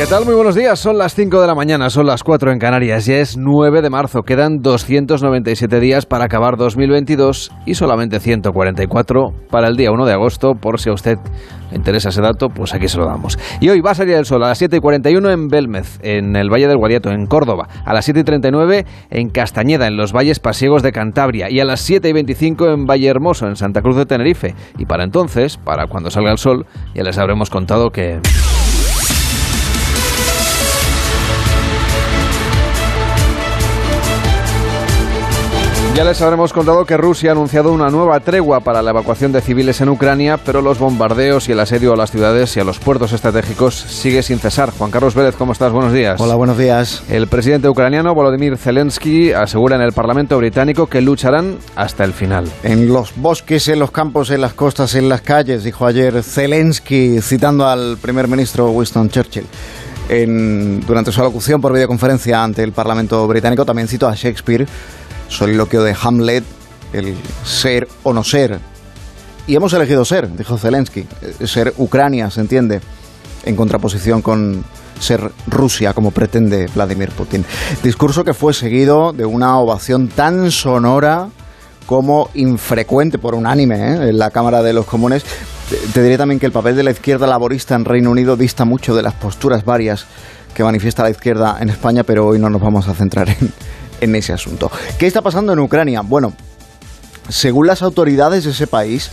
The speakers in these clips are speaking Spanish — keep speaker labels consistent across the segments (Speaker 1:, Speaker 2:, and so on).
Speaker 1: ¿Qué tal? Muy buenos días. Son las 5 de la mañana, son las 4 en Canarias. Ya es 9 de marzo. Quedan 297 días para acabar 2022 y solamente 144 para el día 1 de agosto. Por si a usted le interesa ese dato, pues aquí se lo damos. Y hoy va a salir el sol a las 7 y 41 en Belmez, en el Valle del Guadiato, en Córdoba. A las 7 y 39 en Castañeda, en los Valles Pasiegos de Cantabria. Y a las 7 y 25 en Valle Hermoso, en Santa Cruz de Tenerife. Y para entonces, para cuando salga el sol, ya les habremos contado que... Ya les habremos contado que Rusia ha anunciado una nueva tregua para la evacuación de civiles en Ucrania, pero los bombardeos y el asedio a las ciudades y a los puertos estratégicos sigue sin cesar. Juan Carlos Vélez, ¿cómo estás? Buenos días.
Speaker 2: Hola, buenos días.
Speaker 1: El presidente ucraniano Volodymyr Zelensky asegura en el Parlamento británico que lucharán hasta el final.
Speaker 2: En los bosques, en los campos, en las costas, en las calles, dijo ayer Zelensky, citando al primer ministro Winston Churchill. En, durante su alocución por videoconferencia ante el Parlamento británico también citó a Shakespeare soliloquio de Hamlet, el ser o no ser. Y hemos elegido ser, dijo Zelensky, eh, ser Ucrania, se entiende, en contraposición con ser Rusia, como pretende Vladimir Putin. Discurso que fue seguido de una ovación tan sonora como infrecuente, por unánime, ¿eh? en la Cámara de los Comunes. Te diré también que el papel de la izquierda laborista en Reino Unido dista mucho de las posturas varias que manifiesta la izquierda en España, pero hoy no nos vamos a centrar en, en ese asunto. ¿Qué está pasando en Ucrania? Bueno, según las autoridades de ese país,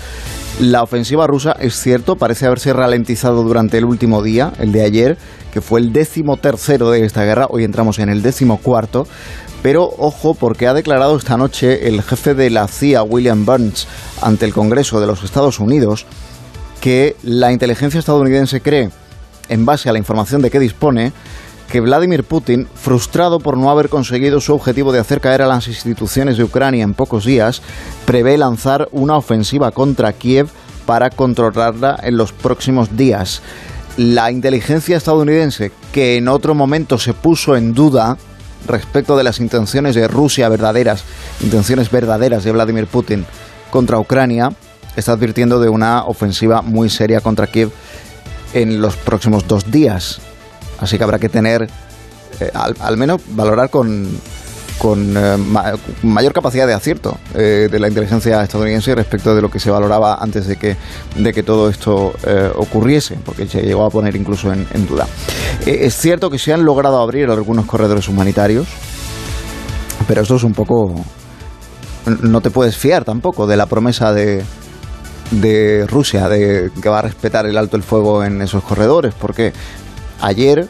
Speaker 2: la ofensiva rusa, es cierto, parece haberse ralentizado durante el último día, el de ayer, que fue el décimo tercero de esta guerra, hoy entramos en el décimo cuarto, pero ojo porque ha declarado esta noche el jefe de la CIA, William Burns, ante el Congreso de los Estados Unidos, que la inteligencia estadounidense cree, en base a la información de que dispone, que Vladimir Putin, frustrado por no haber conseguido su objetivo de hacer caer a las instituciones de Ucrania en pocos días, prevé lanzar una ofensiva contra Kiev para controlarla en los próximos días. La inteligencia estadounidense, que en otro momento se puso en duda respecto de las intenciones de Rusia verdaderas, intenciones verdaderas de Vladimir Putin contra Ucrania, está advirtiendo de una ofensiva muy seria contra Kiev en los próximos dos días. Así que habrá que tener, eh, al, menos valorar con, eh, mayor capacidad de acierto eh, de la inteligencia estadounidense respecto de lo que se valoraba antes de que, de que todo esto ocurriese, porque se llegó a poner incluso en, en duda. es cierto que se han logrado abrir algunos corredores humanitarios, pero esto es un poco... No te puedes fiar tampoco de la promesa de, de Rusia de que va a respetar el alto el fuego en esos corredores, porque Ayer,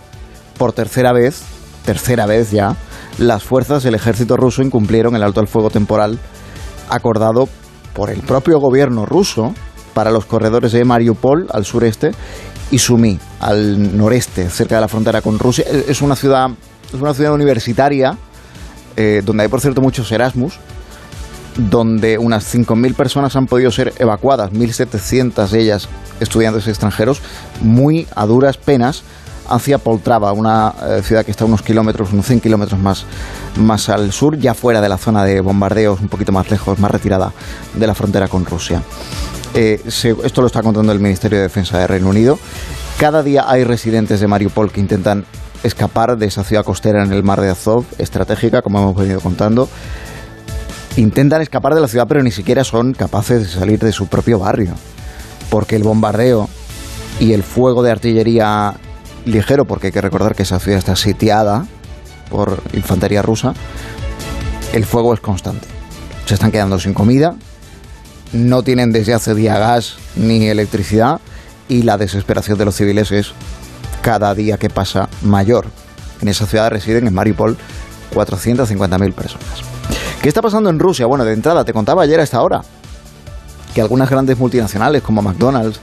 Speaker 2: por tercera vez, tercera vez ya, las fuerzas del ejército ruso incumplieron el alto al fuego temporal acordado por el propio gobierno ruso para los corredores de Mariupol al sureste y Sumy al noreste, cerca de la frontera con Rusia. Es una ciudad, es una ciudad universitaria eh, donde hay, por cierto, muchos Erasmus, donde unas 5.000 personas han podido ser evacuadas, 1.700 de ellas estudiantes extranjeros, muy a duras penas hacia Poltrava, una eh, ciudad que está unos kilómetros, unos 100 kilómetros más, más al sur, ya fuera de la zona de bombardeos, un poquito más lejos, más retirada de la frontera con Rusia. Eh, esto lo está contando el Ministerio de Defensa de Reino Unido. Cada día hay residentes de Mariupol que intentan escapar de esa ciudad costera en el mar de Azov, estratégica, como hemos venido contando. Intentan escapar de la ciudad, pero ni siquiera son capaces de salir de su propio barrio, porque el bombardeo y el fuego de artillería ligero, porque hay que recordar que esa ciudad está sitiada por infantería rusa, el fuego es constante. Se están quedando sin comida, no tienen desde hace día gas ni electricidad y la desesperación de los civiles es cada día que pasa mayor. En esa ciudad residen en Mariupol 450.000 personas. ¿Qué está pasando en Rusia? Bueno, de entrada, te contaba ayer a esta hora que algunas grandes multinacionales como McDonald's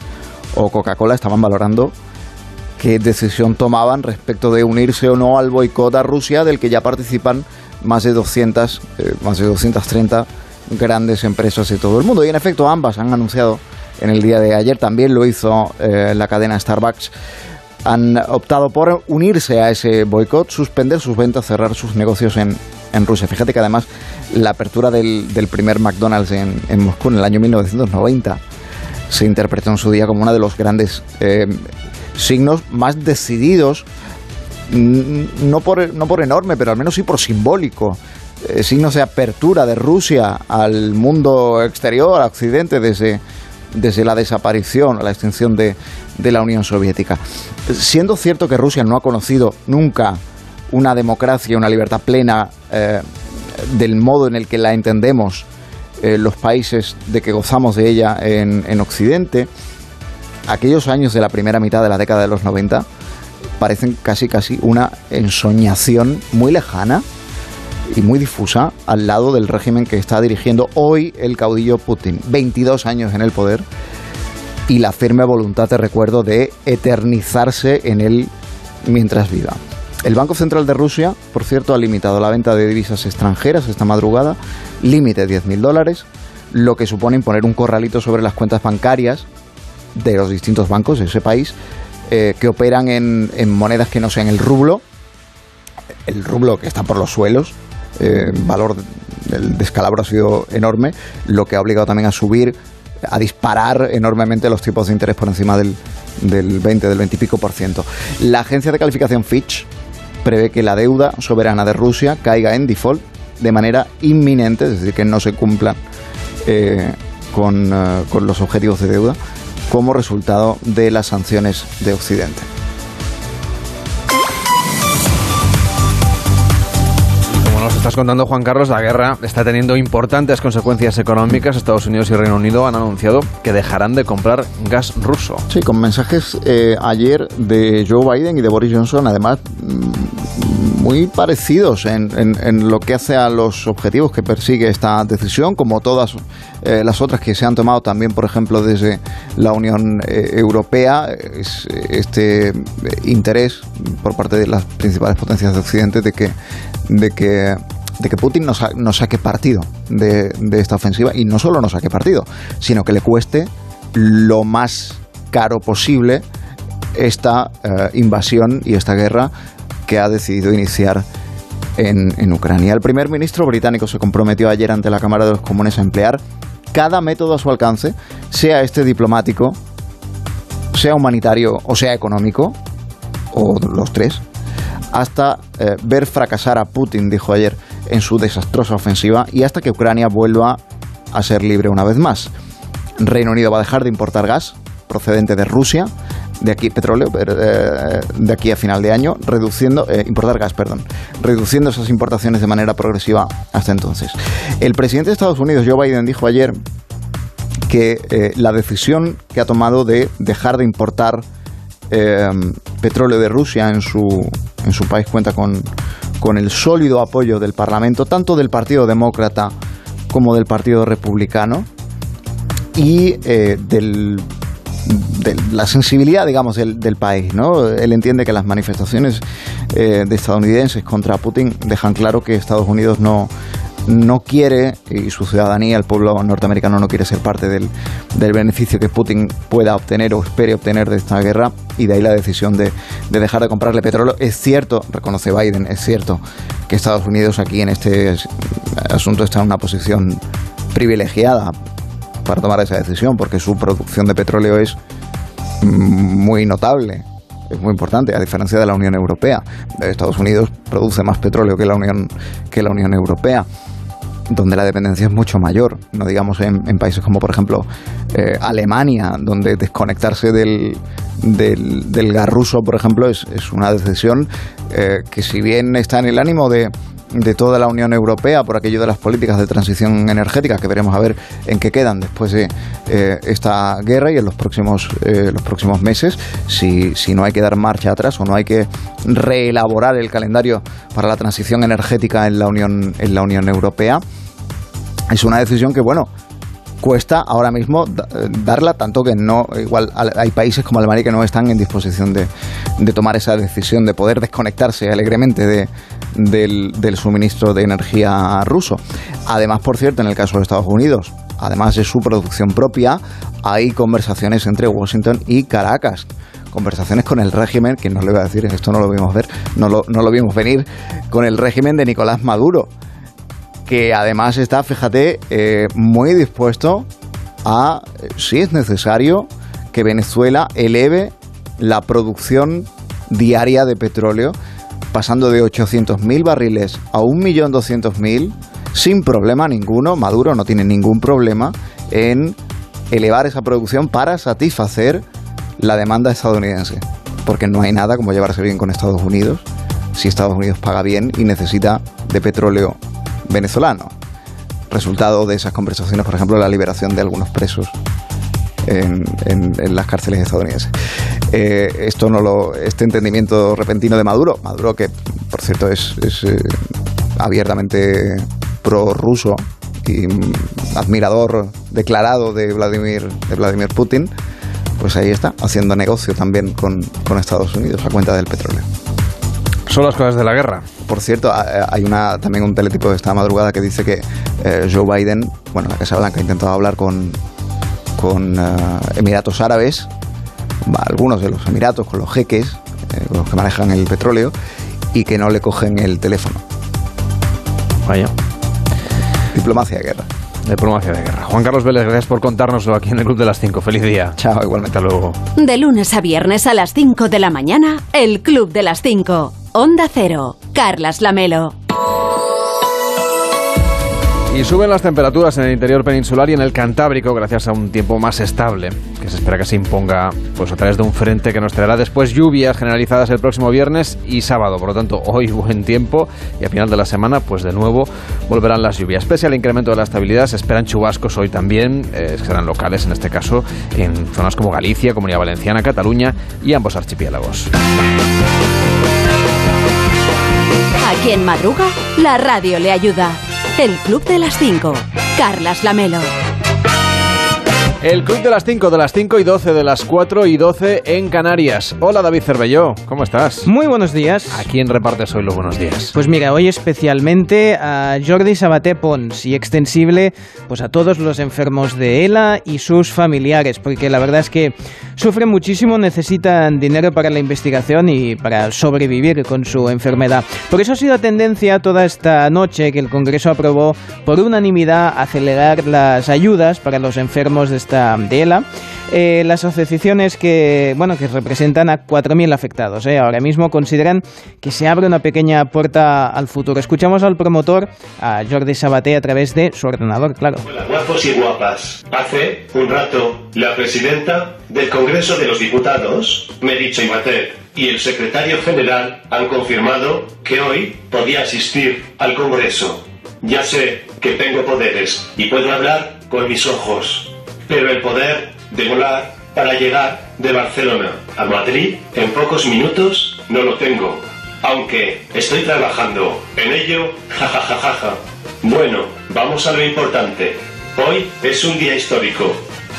Speaker 2: o Coca-Cola estaban valorando qué decisión tomaban respecto de unirse o no al boicot a Rusia, del que ya participan más de 200, eh, más de 230 grandes empresas de todo el mundo. Y en efecto, ambas han anunciado en el día de ayer, también lo hizo eh, la cadena Starbucks, han optado por unirse a ese boicot, suspender sus ventas, cerrar sus negocios en, en Rusia. Fíjate que además la apertura del, primer McDonald's en, Moscú en el año 1990 se interpretó en su día como uno de los grandes eh, signos más decididos, no por, no por enorme, pero al menos sí por simbólico. Eh, signos de apertura de Rusia al mundo exterior, a Occidente, desde, desde la desaparición, la extinción de, de la Unión Soviética. Siendo cierto que Rusia no ha conocido nunca una democracia, una libertad plena eh, del modo en el que la entendemos eh, los países de que gozamos de ella en, en, Occidente, aquellos años de la primera mitad de la década de los 90 parecen casi casi una ensoñación muy lejana y muy difusa al lado del régimen que está dirigiendo hoy el caudillo Putin. 22 años en el poder y la firme voluntad, de recuerdo, de eternizarse en él mientras viva. El Banco Central de Rusia, por cierto, ha limitado la venta de divisas extranjeras esta madrugada, límite 10.000 dólares, lo que supone imponer un corralito sobre las cuentas bancarias de los distintos bancos de ese país eh, que operan en, monedas que no sean el rublo, el rublo que está por los suelos, el eh, valor del descalabro ha sido enorme, lo que ha obligado también a subir a disparar enormemente los tipos de interés por encima del, del 20, del 20 y pico por ciento. La agencia de calificación Fitch prevé que la deuda soberana de Rusia caiga en default de manera inminente, es decir, que no se cumplan eh, con, eh, con los objetivos de deuda como resultado de las sanciones de Occidente.
Speaker 1: estás contando, Juan Carlos, la guerra está teniendo importantes consecuencias económicas. Estados Unidos y Reino Unido han anunciado que dejarán de comprar gas ruso.
Speaker 2: Sí, con mensajes eh, ayer de Joe Biden y de Boris Johnson, además mm, muy parecidos en, lo que hace a los objetivos que persigue esta decisión, como todas eh, las otras que se han tomado también, por ejemplo, desde la Unión eh, Europea, este interés por parte de las principales potencias de Occidente de que, de que de que Putin no, saque partido de, esta ofensiva y no solo no saque partido, sino que le cueste lo más caro posible esta eh, invasión y esta guerra que ha decidido iniciar en, en, Ucrania. El primer ministro británico se comprometió ayer ante la Cámara de los Comunes a emplear cada método a su alcance, sea este diplomático, sea humanitario o sea económico, o los tres, hasta eh, ver fracasar a Putin, dijo ayer, en su desastrosa ofensiva y hasta que Ucrania vuelva a ser libre una vez más. Reino Unido va a dejar de importar gas procedente de Rusia, de aquí petróleo, eh, de aquí a final de año, reduciendo eh, importar gas, perdón, reduciendo esas importaciones de manera progresiva hasta entonces. El presidente de Estados Unidos, Joe Biden, dijo ayer que la decisión que ha tomado de dejar de importar petróleo de Rusia en su en su país cuenta con, con el sólido apoyo del Parlamento, tanto del Partido Demócrata como del Partido Republicano, y eh, del de la sensibilidad, digamos, del, del, país, ¿no? Él entiende que las manifestaciones eh, de estadounidenses contra Putin dejan claro que Estados Unidos no, no quiere, y su ciudadanía, el pueblo norteamericano no quiere ser parte del, beneficio que Putin pueda obtener o espere obtener de esta guerra, y de ahí la decisión de, dejar de comprarle petróleo. Es cierto, reconoce Biden, es cierto que Estados Unidos aquí en este asunto está en una posición privilegiada para tomar esa decisión, porque su producción de petróleo es muy notable es muy importante, a diferencia de la Unión Europea. Estados Unidos produce más petróleo que la Unión, que la Unión Europea donde la dependencia es mucho mayor, no digamos en, países como por ejemplo eh, Alemania, donde desconectarse del, del, gas ruso, por ejemplo, es, es una decisión eh, que si bien está en el ánimo de, de toda la Unión Europea por aquello de las políticas de transición energética que veremos a ver en qué quedan después de eh, esta guerra y en los próximos los próximos meses. Si, si no hay que dar marcha atrás o no hay que reelaborar el calendario para la transición energética en la Unión en la Unión Europea es una decisión que, bueno, cuesta ahora mismo darla, tanto que no, igual hay países como Alemania que no están en disposición de, tomar esa decisión, de poder desconectarse alegremente de, del, suministro de energía ruso. Además, por cierto, en el caso de Estados Unidos, además de su producción propia, hay conversaciones entre Washington y Caracas conversaciones con el régimen, que no le voy a decir, esto no lo vimos ver, no lo, vimos venir, con el régimen de Nicolás Maduro que además está, fíjate, eh, muy dispuesto a, si es necesario, que Venezuela eleve la producción diaria de petróleo, pasando de 800.000 barriles a 1.200.000 sin problema ninguno. Maduro no tiene ningún problema en elevar esa producción para satisfacer la demanda estadounidense. Porque no hay nada como llevarse bien con Estados Unidos si Estados Unidos paga bien y necesita de petróleo venezolano. Resultado de esas conversaciones, por ejemplo, la liberación de algunos presos en, las cárceles estadounidenses. Eh, esto no lo, este entendimiento repentino de Maduro, Maduro que por cierto es, eh, abiertamente prorruso y admirador declarado de Vladimir, de Vladimir Putin, pues ahí está, haciendo negocio también con, con Estados Unidos a cuenta del petróleo.
Speaker 1: Son las cosas de la guerra.
Speaker 2: Por cierto, hay una, también un teletipo de esta madrugada que dice que eh, Joe Biden, bueno, la Casa Blanca ha intentado hablar con, con eh, Emiratos Árabes, algunos de los Emiratos, con los jeques, eh, los que manejan el petróleo, y que no le cogen el teléfono.
Speaker 1: Vaya.
Speaker 2: Diplomacia de guerra.
Speaker 1: Diplomacia de guerra. Juan Carlos Vélez, gracias por contárnoslo aquí en el Club de las 5. Feliz día.
Speaker 2: Chao, igualmente.
Speaker 1: Hasta luego.
Speaker 3: De lunes a viernes a las 5 de la mañana, el Club de las 5. Onda Cero. Carlas Lamelo.
Speaker 1: Y suben las temperaturas en el interior peninsular y en el Cantábrico gracias a un tiempo más estable, que se espera que se imponga pues, a través de un frente que nos traerá después lluvias generalizadas el próximo viernes y sábado. Por lo tanto, hoy buen tiempo y a final de la semana, pues de nuevo volverán las lluvias. Pese al incremento de la estabilidad, se esperan chubascos hoy también, eh, serán locales en este caso, en zonas como Galicia, Comunidad Valenciana, Cataluña y ambos archipiélagos.
Speaker 3: A quien madruga, la radio le ayuda. El Club de las 5. Carlas Lamelo.
Speaker 1: El Club de las 5, de las 5 y 12, de las 4 y 12 en Canarias. Hola David Cervelló, ¿cómo estás?
Speaker 4: Muy buenos días.
Speaker 1: ¿A quién repartes hoy los buenos días?
Speaker 4: Pues mira, hoy especialmente a Jordi Sabaté Pons y extensible pues a todos los enfermos de ELA y sus familiares, porque la verdad es que sufren muchísimo, necesitan dinero para la investigación y para sobrevivir con su enfermedad. Por eso ha sido tendencia toda esta noche que el Congreso aprobó por unanimidad acelerar las ayudas para los enfermos de esta de ELA. Eh, las asociaciones que, bueno, que representan a 4.000 afectados eh, ahora mismo consideran que se abre una pequeña puerta al futuro. Escuchamos al promotor, a Jordi Sabaté, a través de su ordenador, claro.
Speaker 5: Hola, guapos y guapas. Hace un rato, la presidenta del Congreso de los Diputados, Meritxell Batet, y el secretario general han confirmado que hoy podía asistir al Congreso. Ya sé que tengo poderes y puedo hablar con mis ojos, pero el poder de volar para llegar de Barcelona a Madrid en pocos minutos no lo tengo, aunque estoy trabajando en ello, jajajajaja. Bueno, vamos a lo importante. Hoy es un día histórico,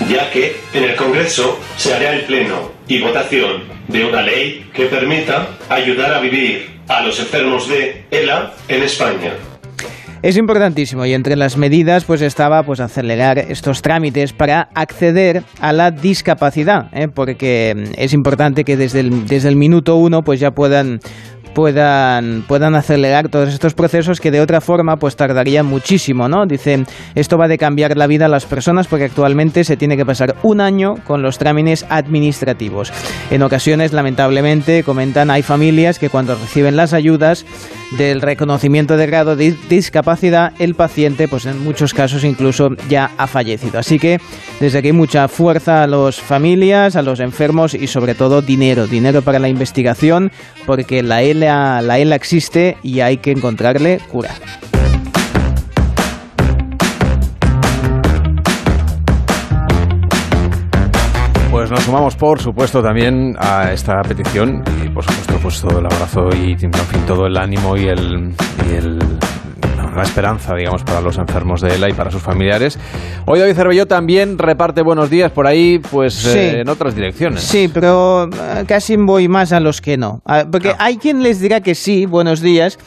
Speaker 5: ya que en el Congreso se hará el pleno y votación de una ley que permita ayudar a vivir a los enfermos de ELA en España.
Speaker 4: Es importantísimo y entre las medidas pues estaba pues acelerar estos trámites para acceder a la discapacidad, ¿eh? porque es importante que desde el, desde el minuto uno pues ya puedan puedan, puedan acelerar todos estos procesos que de otra forma pues tardarían muchísimo, ¿no? Dicen, esto va de cambiar la vida a las personas porque actualmente se tiene que pasar un año con los trámites administrativos. En ocasiones, lamentablemente, comentan, hay familias que cuando reciben las ayudas del reconocimiento de grado de discapacidad, el paciente, pues en muchos casos incluso ya ha fallecido. Así que desde aquí mucha fuerza a las familias, a los enfermos y sobre todo dinero, dinero para la investigación, porque la L la, ELA existe y hay que encontrarle cura.
Speaker 1: Pues nos sumamos, por supuesto, también a esta petición y, por supuesto, pues todo el abrazo y, en fin, todo el ánimo y el la esperanza, digamos, para los enfermos de ELA y para sus familiares. Hoy David Cervelló también reparte buenos días por ahí, pues eh, en otras direcciones.
Speaker 4: Sí, pero eh, casi voy más a los que no. Ah, porque hay quien les dirá que sí, buenos días,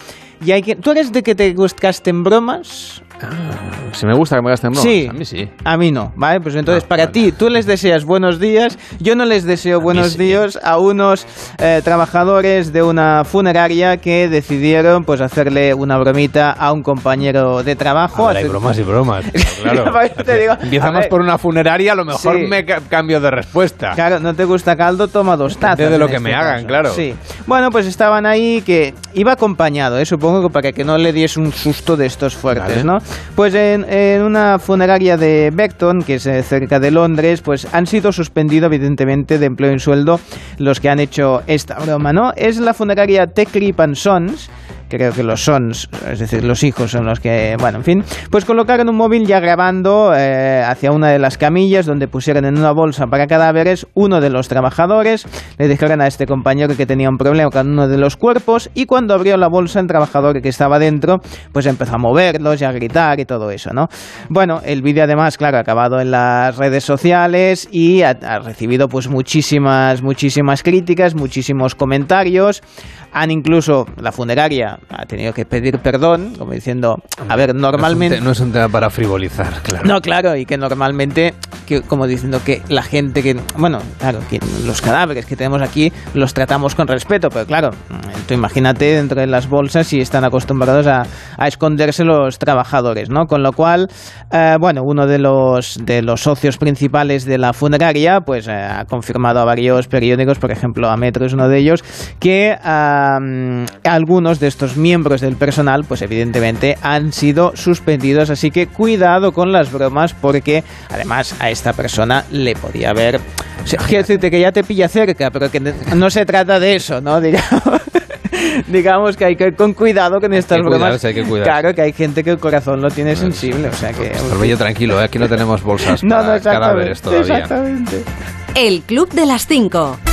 Speaker 4: y hay quien... ¿Tú eres de que te gustasten bromas
Speaker 1: Ah, si me gusta que me gasten bromas.
Speaker 4: Sí,
Speaker 1: A mí sí.
Speaker 4: A mí no, ¿vale? Pues entonces,
Speaker 1: Ah,
Speaker 4: para
Speaker 1: vale.
Speaker 4: ti, tú les deseas buenos días, yo no les deseo buenos
Speaker 1: sí.
Speaker 4: días a unos eh, trabajadores de una funeraria que decidieron pues hacerle una bromita a un compañero de trabajo.
Speaker 1: Ver, hay bromas y bromas. Claro.
Speaker 4: Por eso te digo,
Speaker 1: Empieza
Speaker 4: a
Speaker 1: más
Speaker 4: ver,
Speaker 1: por una funeraria, a lo mejor
Speaker 4: Sí.
Speaker 1: me ca- cambio de respuesta.
Speaker 4: Claro, no te gusta caldo, toma dos tazas.
Speaker 1: De lo que
Speaker 4: este
Speaker 1: me hagan,
Speaker 4: caso.
Speaker 1: claro.
Speaker 4: Sí. Bueno, pues estaban ahí que iba acompañado, ¿eh? supongo que para que no le diese un susto de estos fuertes,
Speaker 1: Vale.
Speaker 4: ¿no? Pues en, una funeraria de Beckton, que es eh, cerca de Londres, pues han sido suspendidos evidentemente de empleo y sueldo los que han hecho esta broma, ¿no? Es la funeraria Teclip and Sons, creo que los sons, es decir, los hijos son los que, bueno, en fin, pues colocaron un móvil ya grabando eh, hacia una de las camillas donde pusieron en una bolsa para cadáveres uno de los trabajadores, le dijeron a este compañero que tenía un problema con uno de los cuerpos y cuando abrió la bolsa el trabajador que estaba dentro, pues empezó a moverlos y a gritar y todo eso, ¿no? Bueno, el vídeo además, claro, ha acabado en las redes sociales y ha, ha recibido pues muchísimas, muchísimas críticas, muchísimos comentarios. Han incluso, la funeraria ha tenido que pedir perdón, como diciendo, a ver, normalmente...
Speaker 1: No es un te- no es un tema para frivolizar, claro.
Speaker 4: No, claro, y que normalmente, que, como diciendo que la gente que, bueno, claro, que los cadáveres que tenemos aquí los tratamos con respeto, pero claro, tú imagínate dentro de las bolsas si están acostumbrados a, a esconderse los trabajadores, ¿no? Con lo cual, eh, bueno, uno de los, de los socios principales de la funeraria, pues eh, ha confirmado a varios periódicos, por ejemplo, a Metro es uno de ellos, que ah, algunos de estos miembros del personal, pues evidentemente han sido suspendidos, así que cuidado con las bromas porque además a esta persona le podía haber... O sea, quiero decirte que ya te pilla cerca, pero que no se trata de eso, ¿no? Digamos, digamos que hay que ir con cuidado con estas
Speaker 1: que
Speaker 4: bromas.
Speaker 1: cuidarse, hay que cuidarse.
Speaker 4: Claro que hay gente que el corazón lo tiene sensible, o sea que...
Speaker 1: Pero yo tranquilo, ¿eh? aquí no tenemos bolsas
Speaker 4: No, no,
Speaker 1: para
Speaker 4: exactamente.
Speaker 1: cadáveres todavía.
Speaker 4: Exactamente.
Speaker 3: El Club de las 5.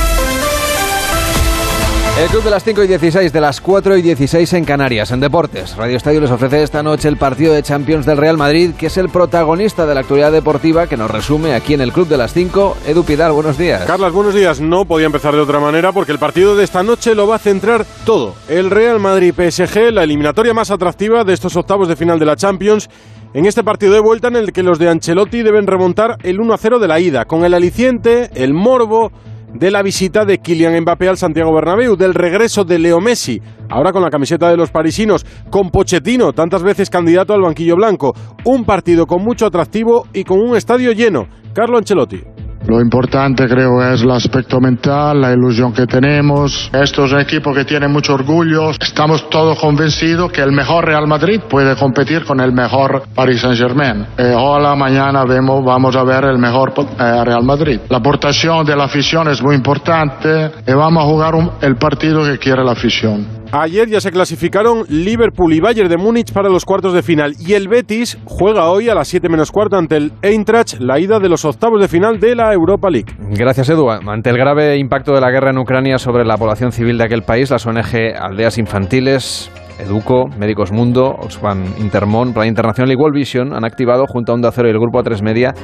Speaker 1: El Club de las 5 y 16, de las 4 y 16 en Canarias, en Deportes. Radio Estadio les ofrece esta noche el partido de Champions del Real Madrid, que es el protagonista de la actualidad deportiva que nos resume aquí en el Club de las 5. Edu Pidal, buenos días.
Speaker 6: Carlas, buenos días. No podía empezar de otra manera porque el partido de esta noche lo va a centrar todo. El Real Madrid-PSG, la eliminatoria más atractiva de estos octavos de final de la Champions. En este partido de vuelta en el que los de Ancelotti deben remontar el 1-0 de la ida, con el aliciente, el morbo de la visita de Kylian Mbappé al Santiago Bernabéu, del regreso de Leo Messi, ahora con la camiseta de los parisinos, con Pochettino, tantas veces candidato al banquillo blanco. Un partido con mucho atractivo y con un estadio lleno. Carlo Ancelotti.
Speaker 7: Lo importante creo es el aspecto mental, la ilusión que tenemos. Esto es un equipo que tiene mucho orgullo. Estamos todos convencidos que el mejor Real Madrid puede competir con el mejor Paris Saint Germain. Eh, ojalá mañana vemos, vamos a ver el mejor eh, Real Madrid. La aportación de la afición es muy importante y vamos a jugar un- el partido que quiere la afición.
Speaker 6: Ayer ya se clasificaron Liverpool y Bayern de Múnich para los cuartos de final y el Betis juega hoy a las 7 menos cuarto ante el Eintracht la ida de los octavos de final de la Europa League.
Speaker 1: Gracias, Edu. Ante el grave impacto de la guerra en Ucrania sobre la población civil de aquel país, las ONG Aldeas Infantiles, Educo, Médicos Mundo, Oxfam Intermón, Plan Internacional y World Vision han activado, junto a Onda Cero y el Grupo A3 Media,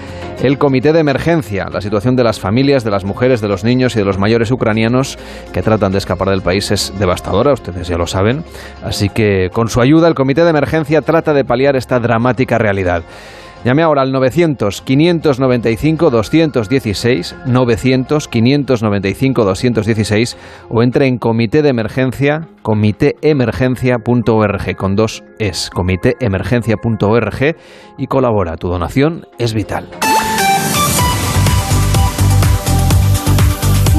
Speaker 1: el Comité de Emergencia. La situación de las familias, de las mujeres, de los niños y de los mayores ucranianos que tratan de escapar del país es devastadora, ustedes ya lo saben. Así que, con su ayuda, el Comité de Emergencia trata de paliar esta dramática realidad. Llame ahora al 900-595-216, 900-595-216 o entre en comité de emergencia, comitéemergencia.org con dos es, comitéemergencia.org y colabora. Tu donación es vital.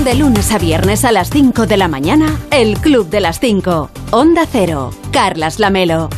Speaker 3: De lunes a viernes a las 5 de la mañana, El Club de las 5. Onda Cero. Carlas Lamelo.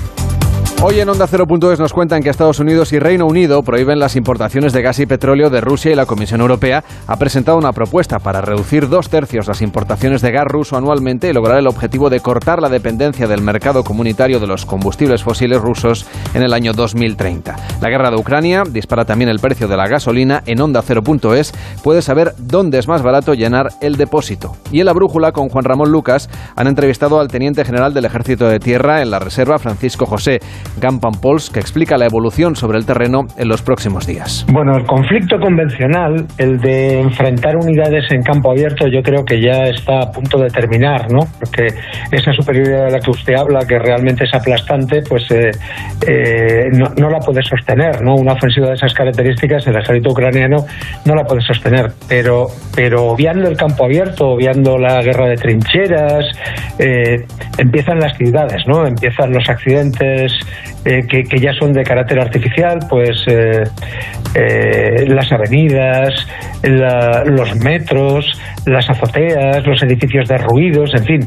Speaker 1: Hoy en Onda 0.es nos cuentan que Estados Unidos y Reino Unido prohíben las importaciones de gas y petróleo de Rusia y la Comisión Europea ha presentado una propuesta para reducir dos tercios las importaciones de gas ruso anualmente y lograr el objetivo de cortar la dependencia del mercado comunitario de los combustibles fósiles rusos en el año 2030. La guerra de Ucrania dispara también el precio de la gasolina. En Onda 0.es puedes saber dónde es más barato llenar el depósito. Y en la brújula con Juan Ramón Lucas han entrevistado al teniente general del Ejército de Tierra en la Reserva, Francisco José. Gampan Pols, que explica la evolución sobre el terreno en los próximos días.
Speaker 8: Bueno, el conflicto convencional, el de enfrentar unidades en campo abierto, yo creo que ya está a punto de terminar, ¿no? Porque esa superioridad de la que usted habla, que realmente es aplastante, pues eh, eh, no, la puede sostener, ¿no? Una ofensiva de esas características, el ejército ucraniano no la puede sostener. Pero, pero obviando el campo abierto, obviando la guerra de trincheras, eh, empiezan las ciudades, ¿no? Empiezan los accidentes eh, que, ya son de carácter artificial, pues eh, eh, las avenidas, los metros, las azoteas, los edificios derruidos, en fin,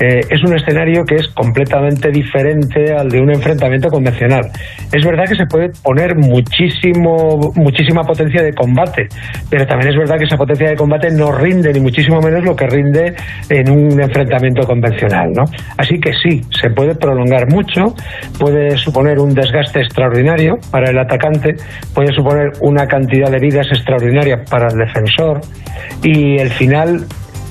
Speaker 8: eh, es un escenario que es completamente diferente al de un enfrentamiento convencional. Es verdad que se puede poner muchísimo, muchísima potencia de combate, pero también es verdad que esa potencia de combate no rinde ni muchísimo menos lo que rinde en un enfrentamiento convencional, ¿no? Así que sí, se puede prolongar mucho, puede suponer un desgaste extraordinario para el atacante, puede suponer una cantidad de vidas extraordinaria para el defensor y el final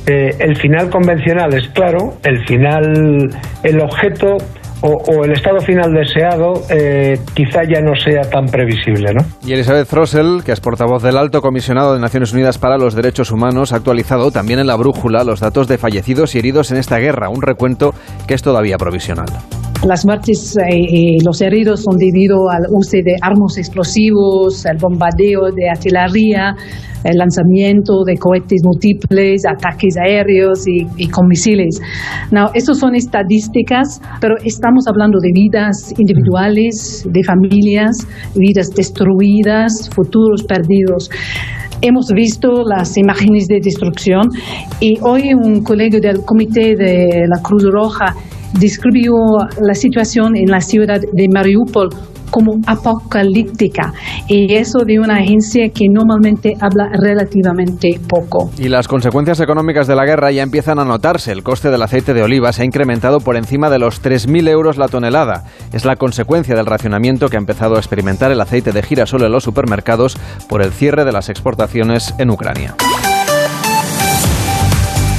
Speaker 8: eh, el final convencional es claro, el final, el objeto o, el estado final deseado eh, quizá ya no sea tan previsible. ¿no?
Speaker 1: Y Elizabeth Frossel, que es portavoz del Alto Comisionado de Naciones Unidas para los Derechos Humanos, ha actualizado también en la brújula los datos de fallecidos y heridos en esta guerra, un recuento que es todavía provisional.
Speaker 9: Las muertes y los heridos son debido al uso de armas explosivos, el bombardeo de artillería, el lanzamiento de cohetes múltiples, ataques aéreos y, con misiles. Now, estas son estadísticas, pero estamos hablando de vidas individuales, de familias, vidas destruidas, futuros perdidos hemos visto las imágenes de destrucción y hoy un colega del comité de la Cruz Roja describió la situación en la ciudad de Mariupol como apocalíptica y eso de una agencia que normalmente habla relativamente poco.
Speaker 1: Y las consecuencias económicas de la guerra ya empiezan a notarse. El coste del aceite de oliva se ha incrementado por encima de los 3.000 euros la tonelada. Es la consecuencia del racionamiento que ha empezado a experimentar el aceite de girasol en los supermercados por el cierre de las exportaciones en Ucrania.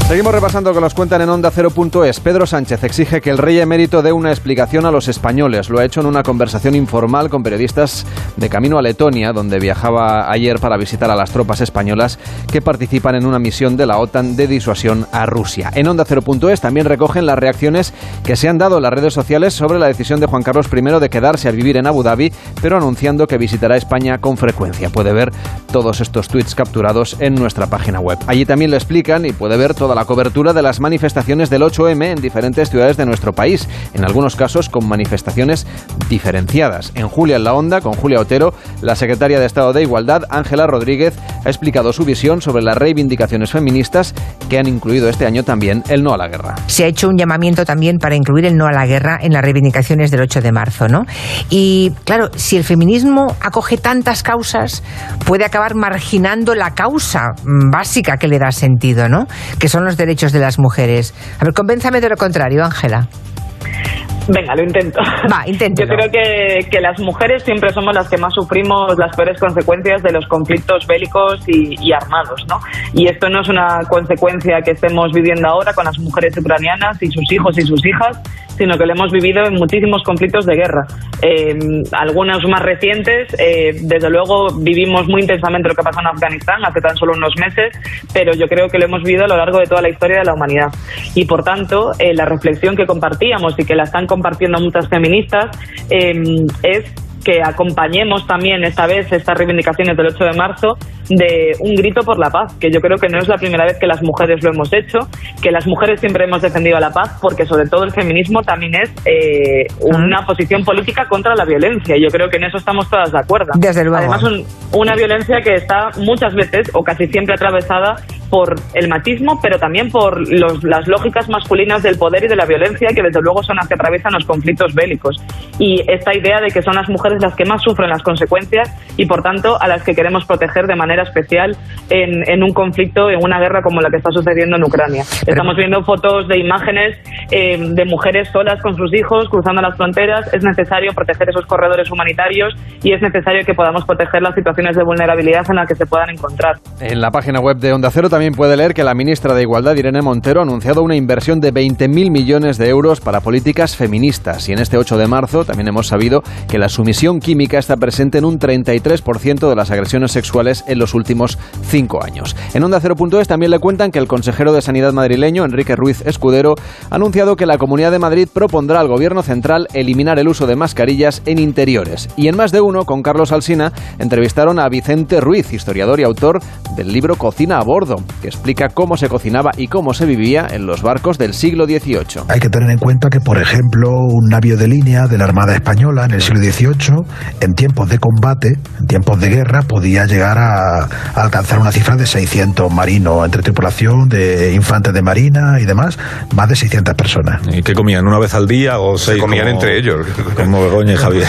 Speaker 1: Seguimos repasando que nos cuentan en Onda 0.es. Pedro Sánchez exige que el rey emérito dé una explicación a los españoles. Lo ha hecho en una conversación informal con periodistas de camino a Letonia, donde viajaba ayer para visitar a las tropas españolas que participan en una misión de la OTAN de disuasión a Rusia. En Onda 0.es también recogen las reacciones que se han dado en las redes sociales sobre la decisión de Juan Carlos I de quedarse a vivir en Abu Dhabi, pero anunciando que visitará España con frecuencia. Puede ver todos estos tweets capturados en nuestra página web. Allí también le explican y puede ver toda la cobertura de las manifestaciones del 8M en diferentes ciudades de nuestro país, en algunos casos con manifestaciones diferenciadas. En Julia en la Onda, con Julia Otero, la secretaria de Estado de Igualdad, Ángela Rodríguez, ha explicado su visión sobre las reivindicaciones feministas que han incluido este año también el no a la guerra.
Speaker 10: Se ha hecho un llamamiento también para incluir el no a la guerra en las reivindicaciones del 8 de marzo, ¿no? Y claro, si el feminismo acoge tantas causas, puede acabar marginando la causa básica que le da sentido, ¿no? Que son los derechos de las mujeres. A ver, convénzame de lo contrario, Ángela.
Speaker 11: Venga, lo intento.
Speaker 10: Va.
Speaker 11: Yo creo que, que, las mujeres siempre somos las que más sufrimos las peores consecuencias de los conflictos bélicos y, y, armados, ¿no? Y esto no es una consecuencia que estemos viviendo ahora con las mujeres ucranianas y sus hijos y sus hijas, sino que lo hemos vivido en muchísimos conflictos de guerra. Eh, algunos más recientes, eh, desde luego vivimos muy intensamente lo que pasó en Afganistán hace tan solo unos meses, pero yo creo que lo hemos vivido a lo largo de toda la historia de la humanidad. Y por tanto, eh, la reflexión que compartíamos y que la están compartiendo muchas feministas es que acompañemos también esta vez estas reivindicaciones del 8 de marzo de un grito por la paz, que yo creo que no es la primera vez que las mujeres lo hemos hecho, que las mujeres siempre hemos defendido la paz, porque sobre todo el feminismo también es eh, una posición política contra la violencia. Yo creo que en eso estamos todas de acuerdo.
Speaker 10: Desde luego.
Speaker 11: Además, un, una violencia que está muchas veces o casi siempre atravesada por el machismo, pero también por los, las lógicas masculinas del poder y de la violencia, que desde luego son las que atraviesan los conflictos bélicos. Y esta idea de que son las mujeres las que más sufren las consecuencias y, por tanto, a las que queremos proteger de manera especial en, en un conflicto, en una guerra como la que está sucediendo en Ucrania. Estamos viendo fotos de imágenes eh, de mujeres solas con sus hijos cruzando las fronteras. Es necesario proteger esos corredores humanitarios y es necesario que podamos proteger las situaciones de vulnerabilidad en las que se puedan encontrar.
Speaker 1: En la página web de Onda Cero también puede leer que la ministra de Igualdad, Irene Montero, ha anunciado una inversión de 20.000 millones de euros para políticas feministas. Y en este 8 de marzo también hemos sabido que la sumisión química está presente en un 33% de las agresiones sexuales en los últimos cinco años. En Onda 0.es también le cuentan que el consejero de Sanidad madrileño, Enrique Ruiz Escudero, ha anunciado que la Comunidad de Madrid propondrá al Gobierno Central eliminar el uso de mascarillas en interiores. Y en más de uno, con Carlos Alsina, entrevistaron a Vicente Ruiz, historiador y autor del libro Cocina a bordo, que explica cómo se cocinaba y cómo se vivía en los barcos del siglo XVIII.
Speaker 12: Hay que tener en cuenta que, por ejemplo, un navío de línea de la Armada Española en el siglo XVIII, en tiempos de combate, en tiempos de guerra, podía llegar a, alcanzar una cifra de 600 marinos entre tripulación, de infantes de marina y demás, más de 600 personas.
Speaker 13: ¿Y qué comían? ¿Una vez al día o se comían entre ellos? Como Begoña y Javier.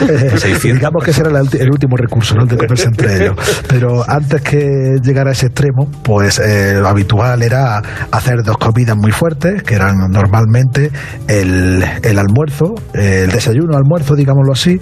Speaker 12: Digamos que ese era el, último recurso, ¿no? de comerse entre ellos. Pero antes que llegara a ese extremo, pues eh, lo habitual era hacer dos comidas muy fuertes, que eran normalmente el, el almuerzo, el desayuno, almuerzo, digámoslo así,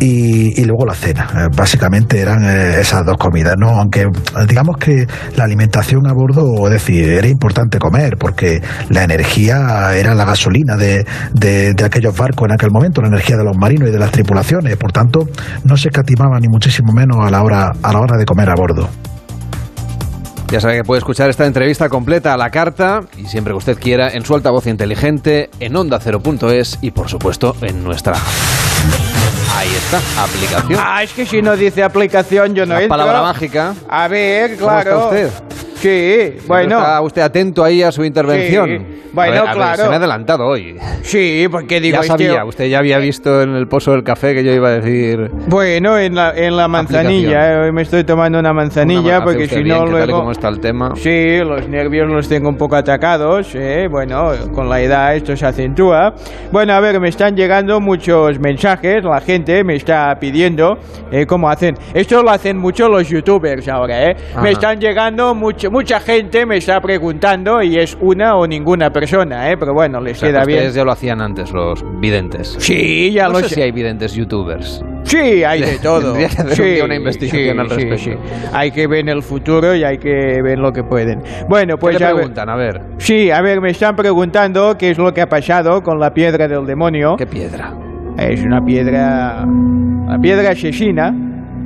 Speaker 12: y, y, luego la cena. Eh, básicamente eran eh, esas dos comidas, ¿no? Aunque digamos que la alimentación a bordo, es decir, era importante comer, porque la energía era la gasolina de, de, aquellos barcos en aquel momento, la energía de los marinos y de las tripulaciones. Por tanto, no se escatimaba ni muchísimo menos a la hora, a la hora de comer a bordo.
Speaker 1: Ya sabe que puede escuchar esta entrevista completa a la carta y siempre que usted quiera en su altavoz inteligente, en onda 0.es y por supuesto en nuestra Ahí está, aplicación.
Speaker 4: Ah, es que si no dice aplicación yo no
Speaker 1: La
Speaker 4: entro.
Speaker 1: palabra mágica.
Speaker 4: A ver,
Speaker 1: ¿Cómo
Speaker 4: claro.
Speaker 1: está usted?
Speaker 4: Sí, bueno.
Speaker 1: ¿Está usted atento ahí a su intervención?
Speaker 4: Sí. Bueno,
Speaker 1: A ver, a ver,
Speaker 4: claro.
Speaker 1: se me ha adelantado hoy.
Speaker 4: Sí, porque digo...
Speaker 1: ya
Speaker 4: este-
Speaker 1: sabía, usted ya había visto en el pozo del café que yo iba a decir...
Speaker 4: Bueno, en la, en la manzanilla. eh, Hoy me estoy tomando una manzanilla
Speaker 1: Una-
Speaker 4: porque si
Speaker 1: bien,
Speaker 4: no luego...
Speaker 1: como está el tema.
Speaker 4: Sí, los nervios los tengo un poco atacados. eh, Bueno, con la edad esto se acentúa. Bueno, a ver, me están llegando muchos mensajes. La gente me está pidiendo eh, cómo hacen. Esto lo hacen mucho los youtubers ahora, ¿eh?
Speaker 1: Ajá.
Speaker 4: Me están llegando mucho, mucha gente me está preguntando y es una o ninguna persona, ¿eh? Pero bueno, les
Speaker 1: O sea,
Speaker 4: queda
Speaker 1: que
Speaker 4: bien.
Speaker 1: ustedes ya lo hacían antes, los videntes.
Speaker 4: Sí, ya
Speaker 1: no
Speaker 4: lo
Speaker 1: sé
Speaker 4: sé.
Speaker 1: si hay videntes youtubers.
Speaker 4: Sí, hay de todo.
Speaker 1: Que hacer
Speaker 4: sí,
Speaker 1: un día una investigación
Speaker 4: sí,
Speaker 1: al respecto.
Speaker 4: sí. Hay que ver el futuro y hay que ver lo que pueden. Bueno, pues
Speaker 1: ¿Qué le
Speaker 4: a ver-
Speaker 1: preguntan? A ver,
Speaker 4: Sí, a ver, me están preguntando qué es lo que ha pasado con la piedra del demonio.
Speaker 1: ¿qué piedra?
Speaker 4: Es una piedra. La piedra asesina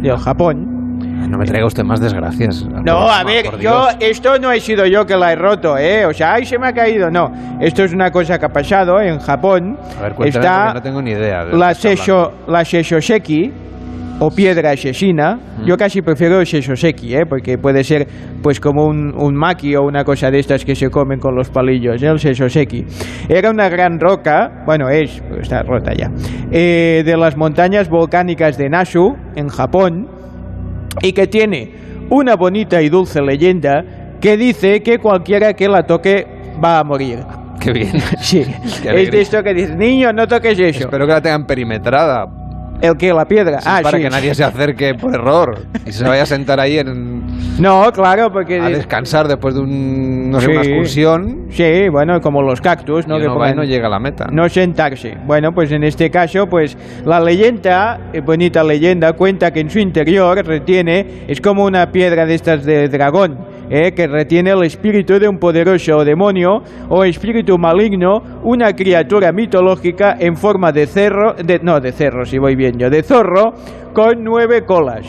Speaker 4: del Japón.
Speaker 1: No me traiga usted más desgracias.
Speaker 4: No, a ver, yo, esto no he sido yo que la he roto, ¿eh? O sea, ay, se me ha caído, no. Esto es una cosa que ha pasado en Japón.
Speaker 1: A ver, cuéntame,
Speaker 4: Está
Speaker 1: no tengo ni idea. de
Speaker 4: la, Sesho, la Seshoseki, o piedra asesina. Yo casi prefiero el Seshoseki, ¿eh? Porque puede ser, pues, como un, un maki o una cosa de estas que se comen con los palillos, ¿eh? el Seshoseki. Era una gran roca, bueno, es, pues, está rota ya, eh, de las montañas volcánicas de Nasu, en Japón, y que tiene una bonita y dulce leyenda que dice que cualquiera que la toque va a morir.
Speaker 1: Qué bien.
Speaker 4: Sí,
Speaker 1: Qué
Speaker 4: es de esto que dice, niño, no toques eso.
Speaker 1: Espero que la tengan perimetrada.
Speaker 4: ¿El que ¿La piedra?
Speaker 1: Sí,
Speaker 4: ah,
Speaker 1: para
Speaker 4: sí.
Speaker 1: que nadie se acerque por error y se vaya a sentar ahí en,
Speaker 4: No, claro, porque...
Speaker 1: a descansar después de un, no sé,
Speaker 4: Sí.
Speaker 1: una excursión
Speaker 4: Sí, bueno, como los cactus, ¿no?
Speaker 1: y
Speaker 4: Que
Speaker 1: va y no llega a la meta.
Speaker 4: No sentarse. Bueno, pues en este caso, pues la leyenda, eh, bonita leyenda, cuenta que en su interior retiene, es como una piedra de estas de dragón, eh, que retiene el espíritu de un poderoso demonio o espíritu maligno, una criatura mitológica en forma de cerro, de, no, de cerro, si voy bien yo, de zorro, con nueve colas.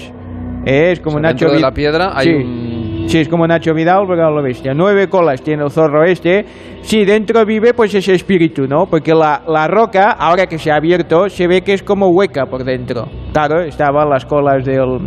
Speaker 4: Eh, es como
Speaker 1: O sea,
Speaker 4: Nacho
Speaker 1: de la piedra hay
Speaker 4: Sí.
Speaker 1: un-
Speaker 4: Sí, es como Nacho Vidal, pero no lo bestia. Nueve colas tiene el zorro este. Si dentro vive, pues ese espíritu, ¿no? Porque la, la roca, ahora que se ha abierto, se ve que es como hueca por dentro. Claro, estaban las colas del,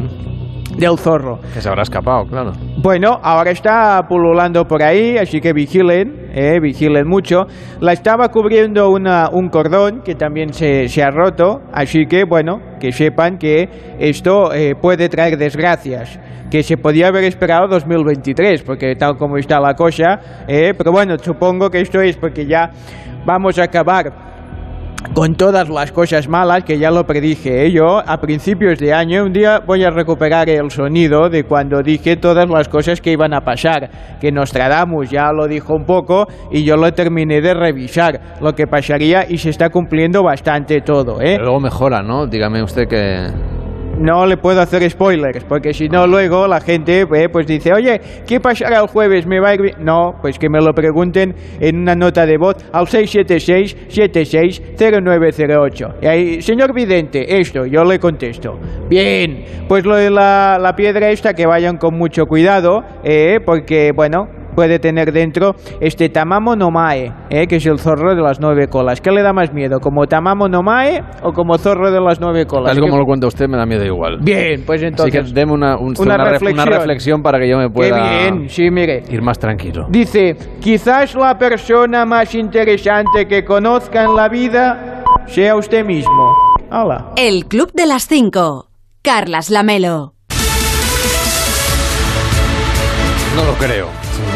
Speaker 4: del zorro.
Speaker 1: Que se habrá escapado, claro.
Speaker 4: Bueno, ahora está pululando por ahí, así que vigilen, eh, vigilen mucho. La estaba cubriendo una, un cordón que también se, se ha roto, así que bueno, que sepan que esto eh, puede traer desgracias, que se podía haber esperado 2023, porque tal como está la cosa, eh, pero bueno, supongo que esto es porque ya vamos a acabar con todas las cosas malas que ya lo predije ¿eh? yo a principios de año un día voy a recuperar el sonido de cuando dije todas las cosas que iban a pasar que Nostradamus ya lo dijo un poco y yo lo terminé de revisar lo que pasaría y se está cumpliendo bastante todo ¿eh?
Speaker 1: Pero luego mejora, ¿no? Dígame usted que...
Speaker 4: no le puedo hacer spoilers, porque si no luego la gente eh, pues dice, oye, ¿qué pasará el jueves? ¿Me va a ir? No, pues que me lo pregunten en una nota de voz al 676-760908. Y ahí, señor Vidente, esto, yo le contesto. Bien, pues lo de la, la piedra esta, que vayan con mucho cuidado, eh, porque, bueno, puede tener dentro este Tamamo no Mae, ¿eh? que es el zorro de las nueve colas. ¿Qué le da más miedo, como Tamamo no Mae o como zorro de las nueve colas?
Speaker 1: Tal como lo cuenta usted, me da miedo igual.
Speaker 4: Bien, pues entonces...
Speaker 1: Así que deme una, un-
Speaker 4: una
Speaker 1: una ref-
Speaker 4: reflexión.
Speaker 1: una reflexión para que yo me pueda
Speaker 4: Qué bien, sí, mire.
Speaker 1: ir más tranquilo.
Speaker 4: Dice, quizás la persona más interesante que conozca en la vida sea usted mismo. Hola.
Speaker 3: El Club de las 5. Carlas Lamelo.
Speaker 1: No lo creo.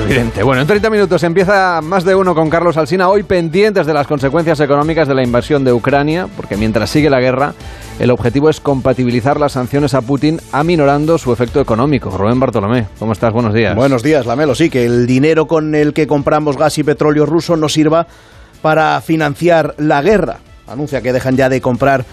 Speaker 1: Evidente. Bueno, en 30 minutos empieza más de uno con Carlos Alsina, hoy pendientes de las consecuencias económicas de la invasión de Ucrania, porque mientras sigue la guerra, el objetivo es compatibilizar las sanciones a Putin, aminorando su efecto económico. Rubén Bartolomé, ¿cómo estás? Buenos días.
Speaker 14: Buenos días, Lamelo. Sí, que el dinero con el que compramos gas y petróleo ruso nos sirva para financiar la guerra. Anuncia que dejan ya de comprar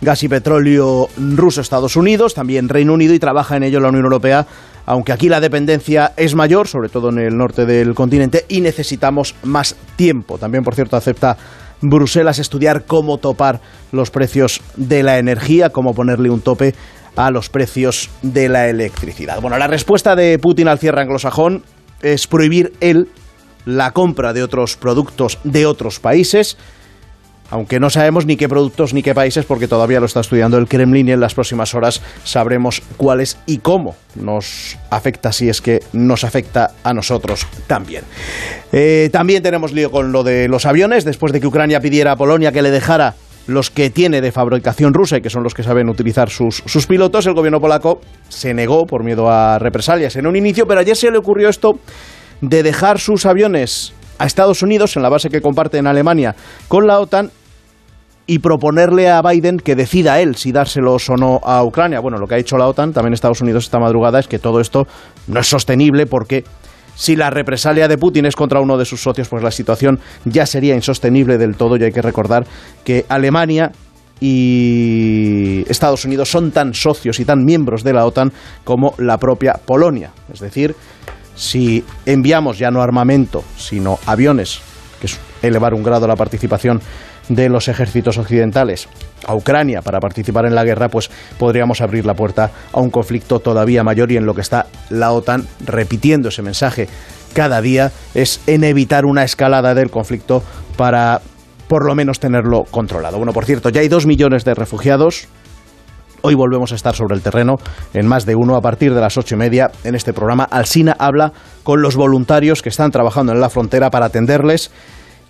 Speaker 14: gas y petróleo ruso Estados Unidos, también Reino Unido y trabaja en ello la Unión Europea, aunque aquí la dependencia es mayor, sobre todo en el norte del continente, y necesitamos más tiempo. También, por cierto, acepta Bruselas estudiar cómo topar los precios de la energía, cómo ponerle un tope a los precios de la electricidad. Bueno, la respuesta de Putin al cierre anglosajón es prohibir él la compra de otros productos de otros países, aunque no sabemos ni qué productos ni qué países porque todavía lo está estudiando el Kremlin y en las próximas horas sabremos cuáles y cómo nos afecta, si es que nos afecta a nosotros también. Eh, también tenemos lío con lo de los aviones, después de que Ucrania pidiera a Polonia que le dejara los que tiene de fabricación rusa y que son los que saben utilizar sus, sus pilotos, el gobierno polaco se negó por miedo a represalias en un inicio, pero ayer se le ocurrió esto de dejar sus aviones a Estados Unidos, en la base que comparte en Alemania con la OTAN, y proponerle a Biden que decida él si dárselos o no a Ucrania. Bueno, lo que ha hecho la OTAN, también Estados Unidos esta madrugada, es que todo esto no es sostenible porque si la represalia de Putin es contra uno de sus socios, pues la situación ya sería insostenible del todo y hay que recordar que Alemania y Estados Unidos son tan socios y tan miembros de la OTAN como la propia Polonia. Es decir, si enviamos ya no armamento, sino aviones, que es elevar un grado la participación de los ejércitos occidentales a Ucrania para participar en la guerra, pues podríamos abrir la puerta a un conflicto todavía mayor y en lo que está la OTAN repitiendo ese mensaje cada día es en evitar una escalada del conflicto para por lo menos tenerlo controlado. Bueno, por cierto, ya hay dos millones de refugiados. Hoy volvemos a estar sobre el terreno en más de uno a partir de las ocho y media en este programa. Alsina habla con los voluntarios que están trabajando en la frontera para atenderles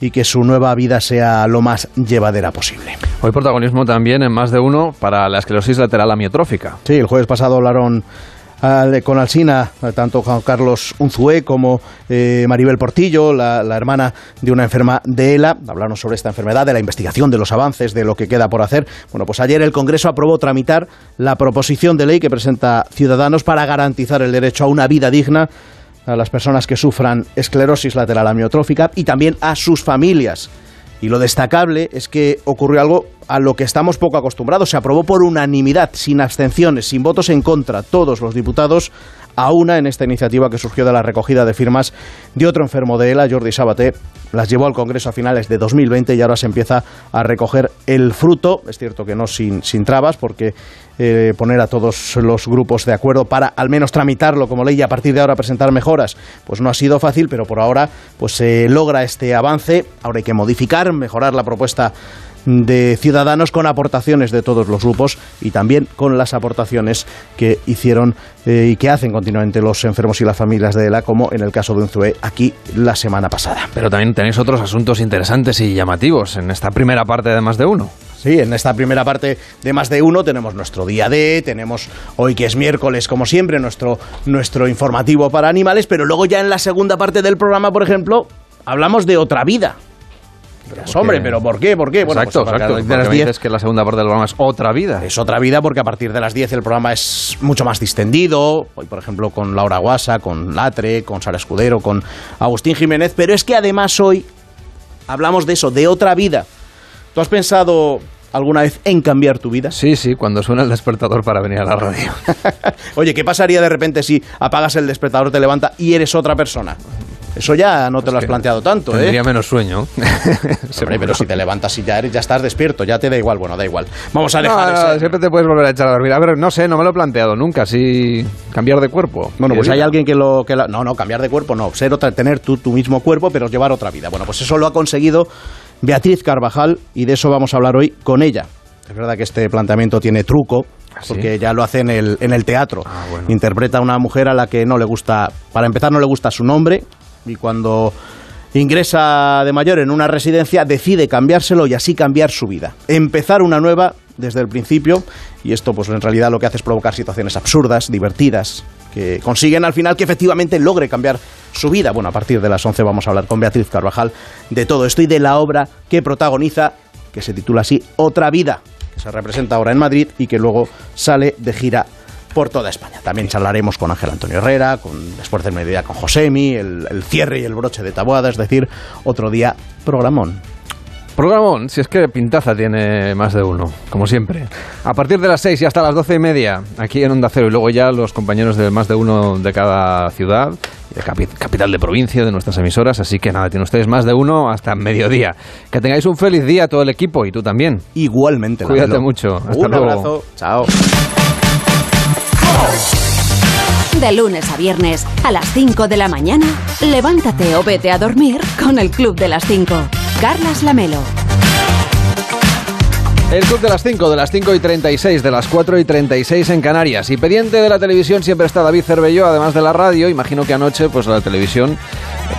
Speaker 14: y que su nueva vida sea lo más llevadera posible.
Speaker 1: Hoy protagonismo también en más de uno para la esclerosis lateral amiotrófica.
Speaker 14: Sí, el jueves pasado hablaron con Alsina, tanto Juan Carlos Unzué como eh, Maribel Portillo, la, la hermana de una enferma de ELA. Hablaron sobre esta enfermedad, de la investigación, de los avances, de lo que queda por hacer. Bueno, pues ayer el Congreso aprobó tramitar la proposición de ley que presenta Ciudadanos para garantizar el derecho a una vida digna a las personas que sufran esclerosis lateral amiotrófica y también a sus familias. Y lo destacable es que ocurrió algo a lo que estamos poco acostumbrados. Se aprobó por unanimidad, sin abstenciones, sin votos en contra, todos los diputados a una en esta iniciativa que surgió de la recogida de firmas de otro enfermo de ELA, Jordi Sabaté. Las llevó al Congreso a finales de 2020 y ahora se empieza a recoger el fruto. Es cierto que no sin, sin trabas, porque eh, poner a todos los grupos de acuerdo para al menos tramitarlo como ley y a partir de ahora presentar mejoras, pues no ha sido fácil, pero por ahora pues se logra este avance. Ahora hay que modificar, mejorar la propuesta de Ciudadanos con aportaciones de todos los grupos y también con las aportaciones que hicieron eh, y que hacen continuamente los enfermos y las familias de ELA, como en el caso de Unzué aquí la semana pasada.
Speaker 1: Pero también tenéis otros asuntos interesantes y llamativos en esta primera parte de más de uno.
Speaker 14: Sí, en esta primera parte de más de uno tenemos nuestro día D, tenemos hoy que es miércoles, como siempre, nuestro, nuestro informativo para animales, pero luego ya en la segunda parte del programa, por ejemplo, hablamos de otra vida. Dirás, hombre, pero ¿por qué? ¿Por qué? Bueno,
Speaker 1: exacto,
Speaker 14: pues a
Speaker 1: exacto.
Speaker 14: de las
Speaker 1: me
Speaker 14: 10
Speaker 1: dices que la segunda parte del programa es otra vida.
Speaker 14: es otra vida porque a partir de las 10 el programa es mucho más distendido. Hoy, por ejemplo, con Laura Guasa, con Latre, con Sara Escudero, con Agustín Jiménez. Pero es que además hoy hablamos de eso, de otra vida. ¿Tú has pensado alguna vez en cambiar tu vida?
Speaker 1: Sí, sí, cuando suena el despertador para venir a la radio.
Speaker 14: Oye, ¿qué pasaría de repente si apagas el despertador, te levanta y eres otra persona? Eso ya no te lo has planteado tanto, ¿eh?
Speaker 1: Tendría menos sueño.
Speaker 14: Hombre, pero si te levantas y ya, eres, ya estás despierto, ya te da igual, bueno, da igual. Vamos a dejar
Speaker 1: No, no,
Speaker 14: ese-
Speaker 1: siempre te puedes volver a echar a dormir. A ver, no sé, no me lo he planteado nunca, si cambiar de cuerpo.
Speaker 14: Bueno, pues hay alguien que lo... Que la- no, no, cambiar de cuerpo no. Ser otra, tener tu, tu mismo cuerpo, pero llevar otra vida. Bueno, pues eso lo ha conseguido Beatriz Carvajal y de eso vamos a hablar hoy con ella. Es verdad que este planteamiento tiene truco, porque ya lo hace en el, en el teatro. Interpreta a una mujer a la que no le gusta, para empezar no le gusta su nombre, y cuando ingresa de mayor en una residencia decide cambiárselo y así cambiar su vida. Empezar una nueva desde el principio, y esto pues en realidad lo que hace es provocar situaciones absurdas, divertidas, consiguen al final que efectivamente logre cambiar su vida. Bueno, a partir de las 11 vamos a hablar con Beatriz Carvajal de todo esto y de la obra que protagoniza, que se titula así Otra vida, que se representa ahora en Madrid y que luego sale de gira por toda España. También charlaremos con Ángel Antonio Herrera, con después del mediodía con Josemi, el, el cierre y el broche de Taboada, es decir, otro día programón.
Speaker 1: Programón, si es que pintaza tiene más de uno, como siempre. A partir de las 6 y hasta las doce y media, aquí en Onda Cero, y luego ya los compañeros de más de uno de cada ciudad, y de capi- capital de provincia, de nuestras emisoras, así que nada, tienen ustedes más de uno hasta mediodía. Que tengáis un feliz día todo el equipo y tú también.
Speaker 14: Igualmente,
Speaker 1: Cuídate
Speaker 14: Lamelo.
Speaker 1: mucho. Hasta
Speaker 14: Un
Speaker 1: luego.
Speaker 14: abrazo. Chao.
Speaker 3: De lunes a viernes, a las 5 de la mañana, levántate o vete a dormir con el Club de las 5. Carlas Lamelo.
Speaker 1: El club de las 5, de las 5 y 36, de las 4 y 36 en Canarias. Y pendiente de la televisión siempre está David Cervelló, además de la radio. Imagino que anoche, pues la televisión,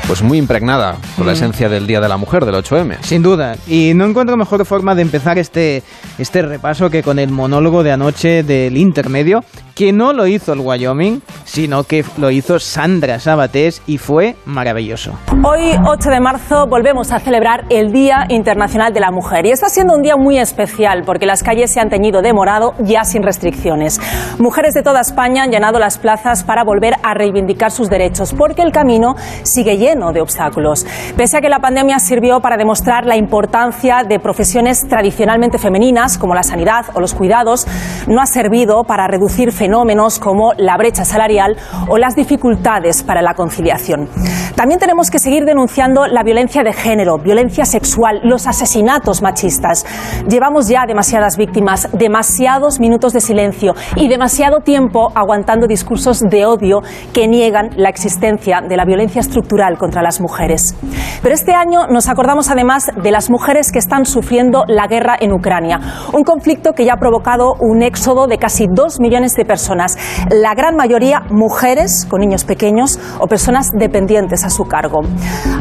Speaker 1: pues muy impregnada con la
Speaker 4: Mm.
Speaker 1: esencia del Día de la Mujer, del 8M.
Speaker 4: Sin duda. Y no encuentro mejor forma de empezar este, este repaso que con el monólogo de anoche del intermedio, que no lo hizo el Wyoming, sino que lo hizo Sandra Sabatés y fue maravilloso.
Speaker 15: Hoy, 8 de marzo, volvemos a celebrar el Día Internacional de la Mujer. Y está siendo un día muy especial porque las calles se han teñido de morado ya sin restricciones. Mujeres de toda España han llenado las plazas para volver a reivindicar sus derechos porque el camino sigue lleno de obstáculos. Pese a que la pandemia sirvió para demostrar la importancia de profesiones tradicionalmente femeninas como la sanidad o los cuidados, no ha servido para reducir fenómenos como la brecha salarial o las dificultades para la conciliación. También tenemos que seguir denunciando la violencia de género, violencia sexual, los asesinatos machistas. Llevamos ya demasiadas víctimas, demasiados minutos de silencio y demasiado tiempo aguantando discursos de odio que niegan la existencia de la violencia estructural contra las mujeres. Pero este año nos acordamos además de las mujeres que están sufriendo la guerra en Ucrania, un conflicto que ya ha provocado un éxodo de casi dos millones de personas, la gran mayoría mujeres con niños pequeños o personas dependientes a su cargo.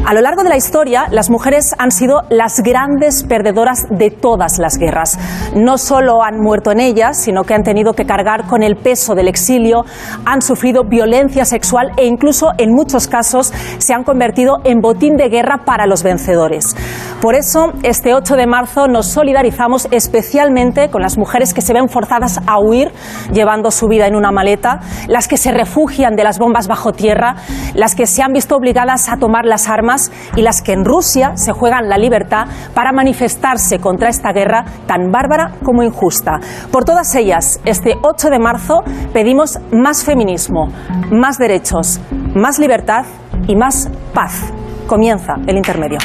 Speaker 15: A lo largo de la historia, las mujeres han sido las grandes perdedoras de todas las guerras. No solo han muerto en ellas, sino que han tenido que cargar con el peso del exilio, han sufrido violencia sexual e incluso en muchos casos se han convertido en botín de guerra para los vencedores. Por eso, este 8 de marzo nos solidarizamos especialmente con las mujeres que se ven forzadas a huir llevando su vida en una maleta, las que se refugian de las bombas bajo tierra, las que se han visto obligadas a tomar las armas y las que en Rusia se juegan la libertad para manifestarse contra esta guerra tan bárbara como injusta. Por todas ellas, este 8 de marzo pedimos más feminismo, más derechos, más libertad y más paz. Comienza el intermedio.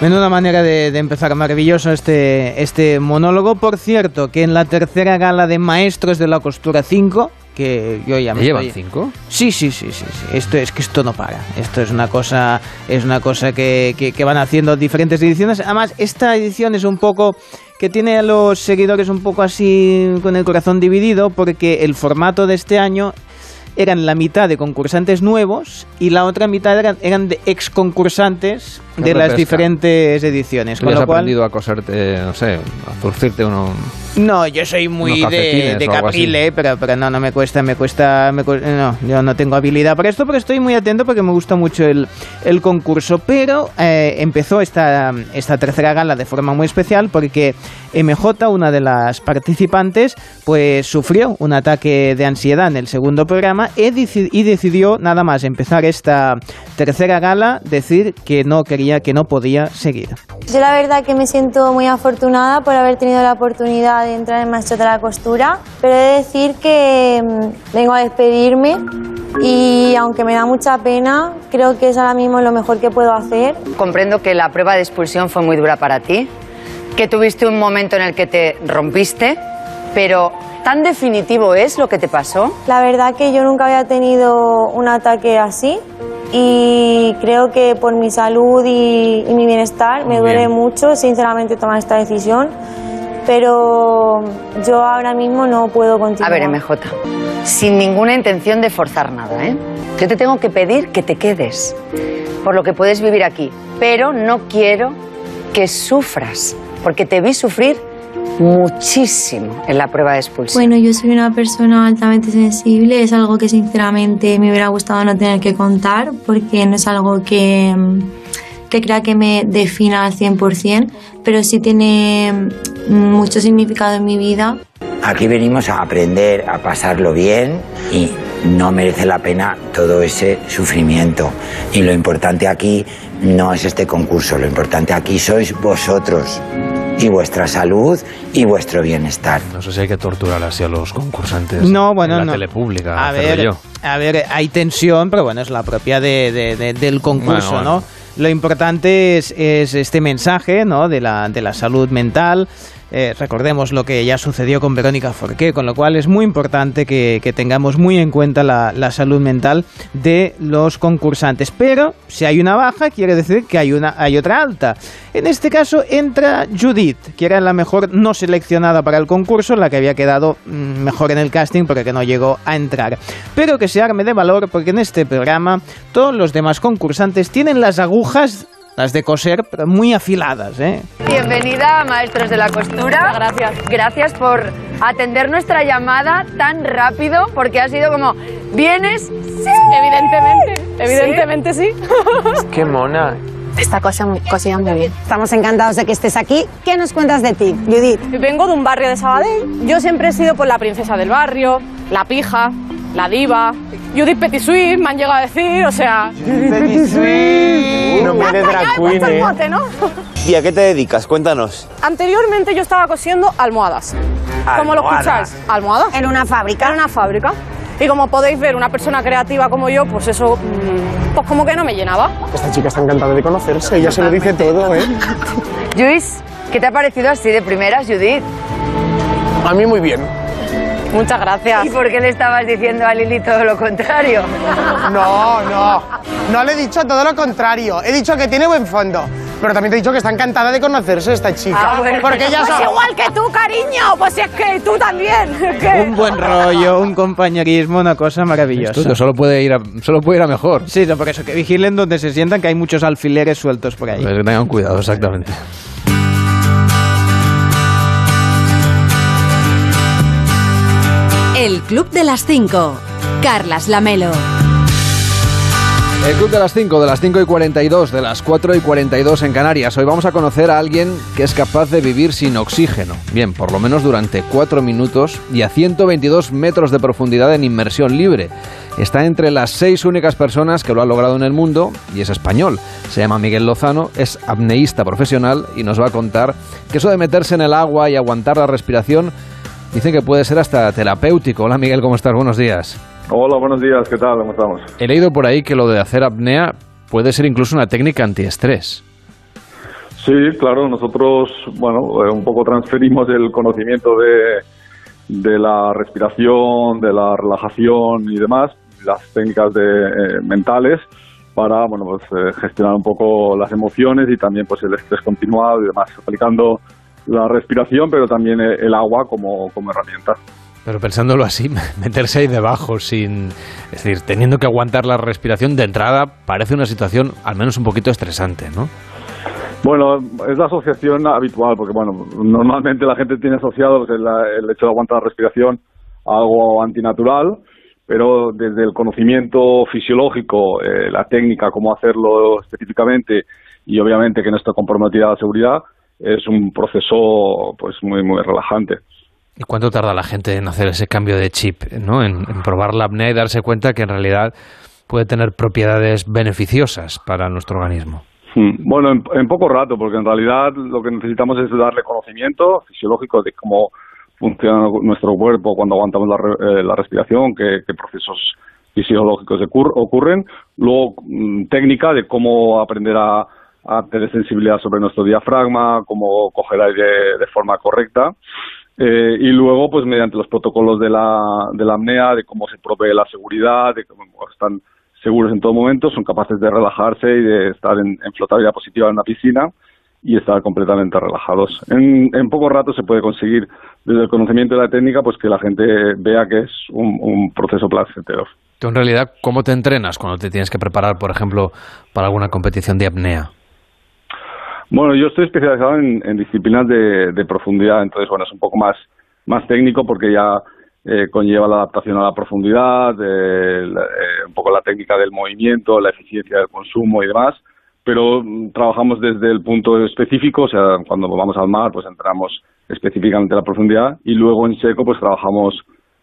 Speaker 4: Menuda manera de, de empezar maravilloso este, este monólogo. Por cierto, que en la tercera gala de Maestros de la Costura 5, que yo ya me
Speaker 1: ¿Llevan
Speaker 4: estoy-
Speaker 1: cinco?
Speaker 4: Sí, sí, sí, sí, sí. Esto es que esto no para. Esto es una cosa, es una cosa que, que- que van haciendo diferentes ediciones. Además, esta edición es un poco que tiene a los seguidores un poco así con el corazón dividido, porque el formato de este año eran la mitad de concursantes nuevos y la otra mitad eran, eran de ex concursantes de las
Speaker 1: repesca.
Speaker 4: diferentes ediciones.
Speaker 1: Tú
Speaker 4: Con
Speaker 1: has
Speaker 4: lo cual,
Speaker 1: aprendido a coserte, no sé, a zurcirte uno...
Speaker 4: no, yo soy muy de, de caprile, pero, pero no, no me cuesta, me cuesta, me no, yo no tengo habilidad para esto, pero estoy muy atento porque me gusta mucho el, el concurso. Pero eh, empezó esta, esta tercera gala de forma muy especial porque MJ, una de las participantes, pues sufrió un ataque de ansiedad en el segundo programa y deci- y decidió nada más empezar esta tercera gala decir que no quería, que no podía seguir.
Speaker 16: Yo la verdad que me siento muy afortunada por haber tenido la oportunidad de entrar en Maestro de la Costura, pero he de decir que mm, vengo a despedirme y aunque me da mucha pena, creo que es ahora mismo lo mejor que puedo hacer.
Speaker 17: Comprendo que la prueba de expulsión fue muy dura para ti, que tuviste un momento en el que te rompiste, pero ¿tan definitivo es lo que te pasó?
Speaker 16: La verdad que yo nunca había tenido un ataque así y creo que por mi salud y, y mi bienestar me duele
Speaker 17: bien.
Speaker 16: mucho sinceramente tomar esta decisión, pero yo ahora mismo no puedo
Speaker 17: A
Speaker 16: continuar.
Speaker 17: ver, MJ, sin ninguna intención de forzar nada, ¿eh? Yo te tengo que pedir que te quedes, por lo que puedes vivir aquí, pero no quiero que sufras, porque te vi sufrir muchísimo en la prueba de expulsión.
Speaker 16: Bueno, yo soy una persona altamente sensible, es algo que sinceramente me hubiera gustado no tener que contar porque no es algo que, que crea que me defina al 100%, pero sí tiene mm, mucho significado en mi vida.
Speaker 18: Aquí venimos a aprender, a pasarlo bien y no merece la pena todo ese sufrimiento. Y lo importante aquí no es este concurso, lo importante aquí sois vosotros y vuestra salud y vuestro bienestar.
Speaker 1: No sé si hay que torturar así a los concursantes.
Speaker 4: No, bueno,
Speaker 1: en la
Speaker 4: no.
Speaker 1: tele pública.
Speaker 4: A ver,
Speaker 1: yo.
Speaker 4: a ver, hay tensión, pero bueno, es la propia de, de- de- del concurso,
Speaker 1: Bueno,
Speaker 4: ¿no?
Speaker 1: bueno.
Speaker 4: Lo importante es, es este mensaje, ¿no? De la, de la salud mental. Eh, recordemos lo que ya sucedió con Verónica Forqué, con lo cual es muy importante que, tengamos muy en cuenta la, salud mental de los concursantes. Pero si hay una baja, quiere decir que hay, una, hay otra alta. En este caso entra Judith, que era la mejor no seleccionada para el concurso, la que había quedado mm, mejor en el casting porque que no llegó a entrar. Pero que se arme de valor porque en este programa todos los demás concursantes tienen las agujas, las de coser, pero muy afiladas, ¿eh?
Speaker 17: Bienvenida, maestros de la costura. Gracias. Gracias por atender nuestra llamada tan rápido, porque ha sido como, ¿vienes? Sí.
Speaker 19: Evidentemente, evidentemente sí.
Speaker 17: Qué mona.
Speaker 19: Está cosida muy bien. Estamos encantados de que estés aquí. ¿Qué nos cuentas de ti, Judith? Vengo de un barrio de Sabadell. Yo siempre he sido por la princesa del barrio, la pija, la diva. Judith Petit Suisse, me han llegado a decir, o sea...
Speaker 20: Petit Suisse. No me drag queen, ¿eh?
Speaker 19: mote, ¿no?
Speaker 20: ¿Y a qué te dedicas? Cuéntanos.
Speaker 19: Anteriormente yo estaba cosiendo almohadas. ¿Cómo lo
Speaker 20: Almohadas.
Speaker 19: escucháis? ¿Almohadas? En una fábrica. En una fábrica. Y como podéis ver, una persona creativa como yo, pues eso, mm, pues como que no me llenaba.
Speaker 20: Esta chica está encantada de conocerse, ella se lo dice todo, ¿eh?
Speaker 17: Luis, ¿qué te ha parecido así de primeras, Judith?
Speaker 20: A mí muy bien.
Speaker 19: Muchas gracias.
Speaker 17: ¿Y por qué le estabas diciendo a Lili todo lo contrario?
Speaker 20: No, no. No le he dicho todo lo contrario. He dicho que tiene buen fondo. Pero también te he dicho que está encantada de conocerse esta chica.
Speaker 19: Ah, bueno.
Speaker 20: Porque ella
Speaker 19: pues
Speaker 20: so-
Speaker 19: igual que tú, cariño. Pues es que tú también. ¿Qué?
Speaker 4: Un buen rollo, un compañerismo, una cosa maravillosa.
Speaker 1: Esto solo puede ir a, solo puede ir a mejor.
Speaker 4: Sí, no, por eso que vigilen donde se sientan que hay muchos alfileres sueltos por ahí.
Speaker 1: Pues que tengan cuidado, exactamente.
Speaker 3: Club de las 5. Carlas Lamelo.
Speaker 1: El Club de las 5, de las 5 y 42, de las 4 y 42 en Canarias. Hoy vamos a conocer a alguien que es capaz de vivir sin oxígeno. Bien, por lo menos durante 4 minutos y a 122 metros de profundidad en inmersión libre. Está entre las 6 únicas personas que lo han logrado en el mundo y es español. Se llama Miguel Lozano, es apneísta profesional y nos va a contar que eso de meterse en el agua y aguantar la respiración dicen que puede ser hasta terapéutico. Hola Miguel, ¿cómo estás? Buenos días.
Speaker 21: Hola, buenos días, ¿qué tal? ¿Cómo estamos?
Speaker 1: He leído por ahí que lo de hacer apnea puede ser incluso una técnica antiestrés.
Speaker 21: Sí, claro, nosotros, bueno, eh, un poco transferimos el conocimiento de, de la respiración, de la relajación y demás, las técnicas de, eh, mentales para, bueno, pues eh, gestionar un poco las emociones y también pues el estrés continuado y demás, aplicando la respiración, pero también eh, el agua como, como herramienta.
Speaker 1: Pero pensándolo así, meterse ahí debajo sin... Es decir, teniendo que aguantar la respiración de entrada parece una situación al menos un poquito estresante, ¿no?
Speaker 21: Bueno, es la asociación habitual, porque bueno, normalmente la gente tiene asociado el, el hecho de aguantar la respiración a algo antinatural, pero desde el conocimiento fisiológico, eh, la técnica, cómo hacerlo específicamente y obviamente que no está comprometida la seguridad, es un proceso pues muy muy relajante.
Speaker 1: ¿Y cuánto tarda la gente en hacer ese cambio de chip, ¿no? en, probar la apnea y darse cuenta que en realidad puede tener propiedades beneficiosas para nuestro organismo?
Speaker 21: Hmm. Bueno, en, poco rato, porque en realidad lo que necesitamos es darle conocimiento fisiológico de cómo funciona nuestro cuerpo cuando aguantamos la, eh, respiración, qué, procesos fisiológicos ocurren. Luego, mm, técnica de cómo aprender a, tener sensibilidad sobre nuestro diafragma, cómo coger aire de forma correcta. Eh, y luego, pues mediante los protocolos de la, de la apnea, de cómo se provee la seguridad, de cómo están seguros en todo momento, son capaces de relajarse y de estar en, flotabilidad positiva en una piscina y estar completamente relajados. En, en, poco rato se puede conseguir, desde el conocimiento de la técnica, pues que la gente vea que es un, proceso placentero.
Speaker 1: Tú, en realidad, ¿cómo te entrenas cuando te tienes que preparar, por ejemplo, para alguna competición de apnea?
Speaker 21: Bueno, yo estoy especializado en, disciplinas de, de, profundidad, entonces, bueno, es un poco más, más técnico porque ya eh, conlleva la adaptación a la profundidad, eh, un poco la técnica del movimiento, la eficiencia del consumo y demás, pero mm, trabajamos desde el punto específico, o sea, cuando vamos al mar, pues entramos específicamente la profundidad y luego en seco, pues trabajamos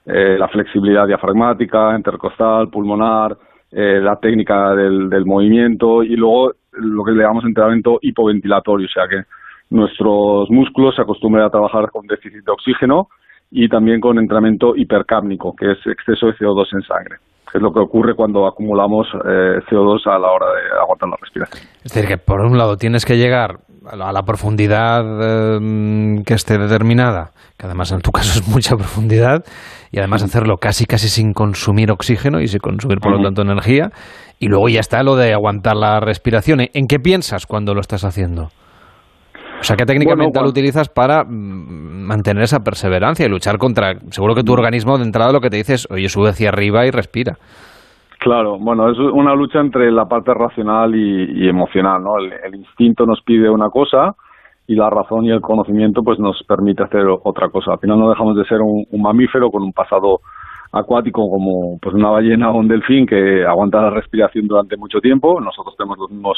Speaker 21: eh, la flexibilidad diafragmática, intercostal, pulmonar, la técnica del, del movimiento y luego lo que le llamamos entrenamiento hipoventilatorio, o sea que nuestros músculos se acostumbran a trabajar con déficit de oxígeno y también con entrenamiento hipercápnico, que es exceso de CO2 en sangre que es lo que ocurre cuando acumulamos eh, CO2 a la hora de aguantar la respiración.
Speaker 1: Es decir, que por un lado tienes que llegar a la profundidad eh, que esté determinada, que además en tu caso es mucha profundidad, y además hacerlo casi casi sin consumir oxígeno y sin consumir por lo tanto energía, y luego ya está lo de aguantar la respiración. ¿En qué piensas cuando lo estás haciendo? O sea, ¿qué técnica mental utilizas para mm, mantener esa perseverancia y luchar contra... Seguro que tu organismo de entrada lo que te dice es, oye, sube hacia arriba y respira.
Speaker 21: Claro, bueno, es una lucha entre la parte racional y, emocional, ¿no? El, instinto nos pide una cosa y la razón y el conocimiento pues nos permite hacer otra cosa. Al final no dejamos de ser un, mamífero con un pasado acuático como pues una ballena o un delfín que aguanta la respiración durante mucho tiempo. Nosotros tenemos las mismas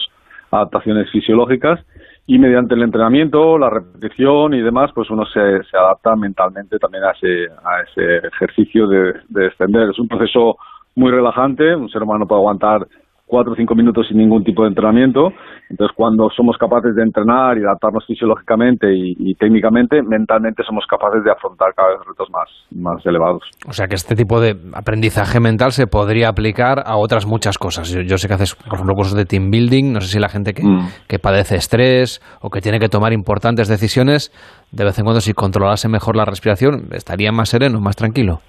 Speaker 21: adaptaciones fisiológicas y mediante el entrenamiento, la repetición y demás, pues uno se, se adapta mentalmente también a ese, a ese ejercicio de, de extender. Es un proceso muy relajante, un ser humano puede aguantar cuatro o cinco minutos sin ningún tipo de entrenamiento. Entonces, cuando somos capaces de entrenar y adaptarnos fisiológicamente y, técnicamente, mentalmente somos capaces de afrontar cada vez retos más, más elevados.
Speaker 1: O sea que este tipo de aprendizaje mental se podría aplicar a otras muchas cosas. Yo, sé que haces, por ejemplo, cursos de team building. No sé si la gente que, mm. que padece estrés o que tiene que tomar importantes decisiones, de vez en cuando, si controlase mejor la respiración, estaría más sereno, más tranquilo.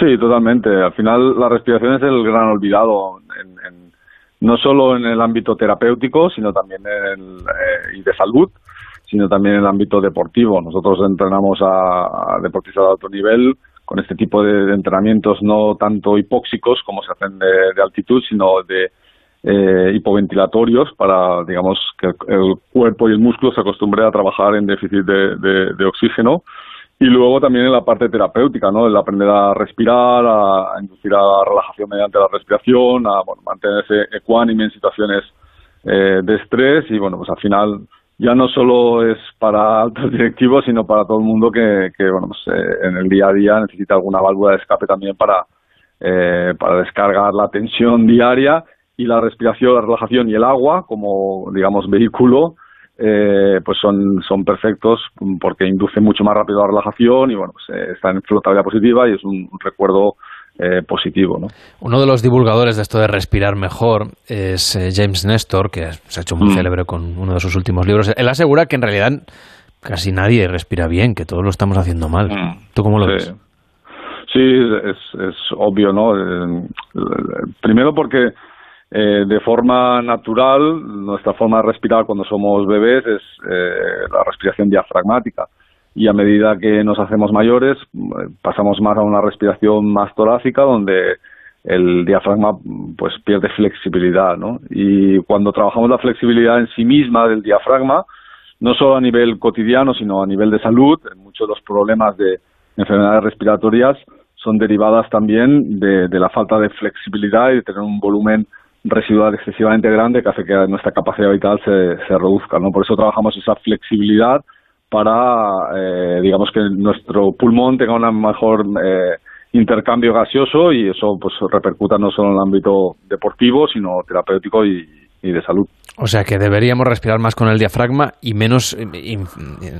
Speaker 21: Sí, totalmente. Al final, la respiración es el gran olvidado en no solo en el ámbito terapéutico, sino también en eh, y de salud, sino también en el ámbito deportivo. Nosotros entrenamos a, deportistas de alto nivel con este tipo de, entrenamientos no tanto hipóxicos como se hacen de, altitud, sino de eh, hipoventilatorios para, digamos, que el cuerpo y el músculo se acostumbre a trabajar en déficit de oxígeno y luego también en la parte terapéutica, ¿no? El aprender a respirar, a, inducir a la relajación mediante la respiración, a bueno, mantenerse ecuánime en situaciones eh, de estrés y bueno, pues al final ya no solo es para altos directivos, sino para todo el mundo que, que bueno, pues, eh, en el día a día necesita alguna válvula de escape también para, eh, para descargar la tensión diaria y la respiración, la relajación y el agua como, digamos, vehículo eh, pues son, son perfectos porque inducen mucho más rápido la relajación y bueno, pues, eh, están en flotabilidad positiva y es un recuerdo eh, positivo. ¿no?
Speaker 1: Uno de los divulgadores de esto de respirar mejor es James Nestor, que se ha hecho muy mm. célebre con uno de sus últimos libros. Él asegura que en realidad casi nadie respira bien, que todos lo estamos haciendo mal. Mm. ¿Tú cómo lo ves?
Speaker 21: Sí, es, es obvio, ¿no? primero porque eh, de forma natural, nuestra forma de respirar cuando somos bebés es eh, la respiración diafragmática. Y a medida que nos hacemos mayores, eh, pasamos más a una respiración más torácica, donde el diafragma pues pierde flexibilidad, ¿no? Y cuando trabajamos la flexibilidad en sí misma del diafragma, no solo a nivel cotidiano, sino a nivel de salud, muchos de los problemas de enfermedades respiratorias son derivadas también de, de la falta de flexibilidad y de tener un volumen residual excesivamente grande que hace que nuestra capacidad vital se, se reduzca. ¿no? Por eso trabajamos esa flexibilidad para, eh, digamos, que nuestro pulmón tenga un mejor eh, intercambio gaseoso y eso pues repercuta no solo en el ámbito deportivo, sino terapéutico y, de salud.
Speaker 1: O sea que deberíamos respirar más con el diafragma y menos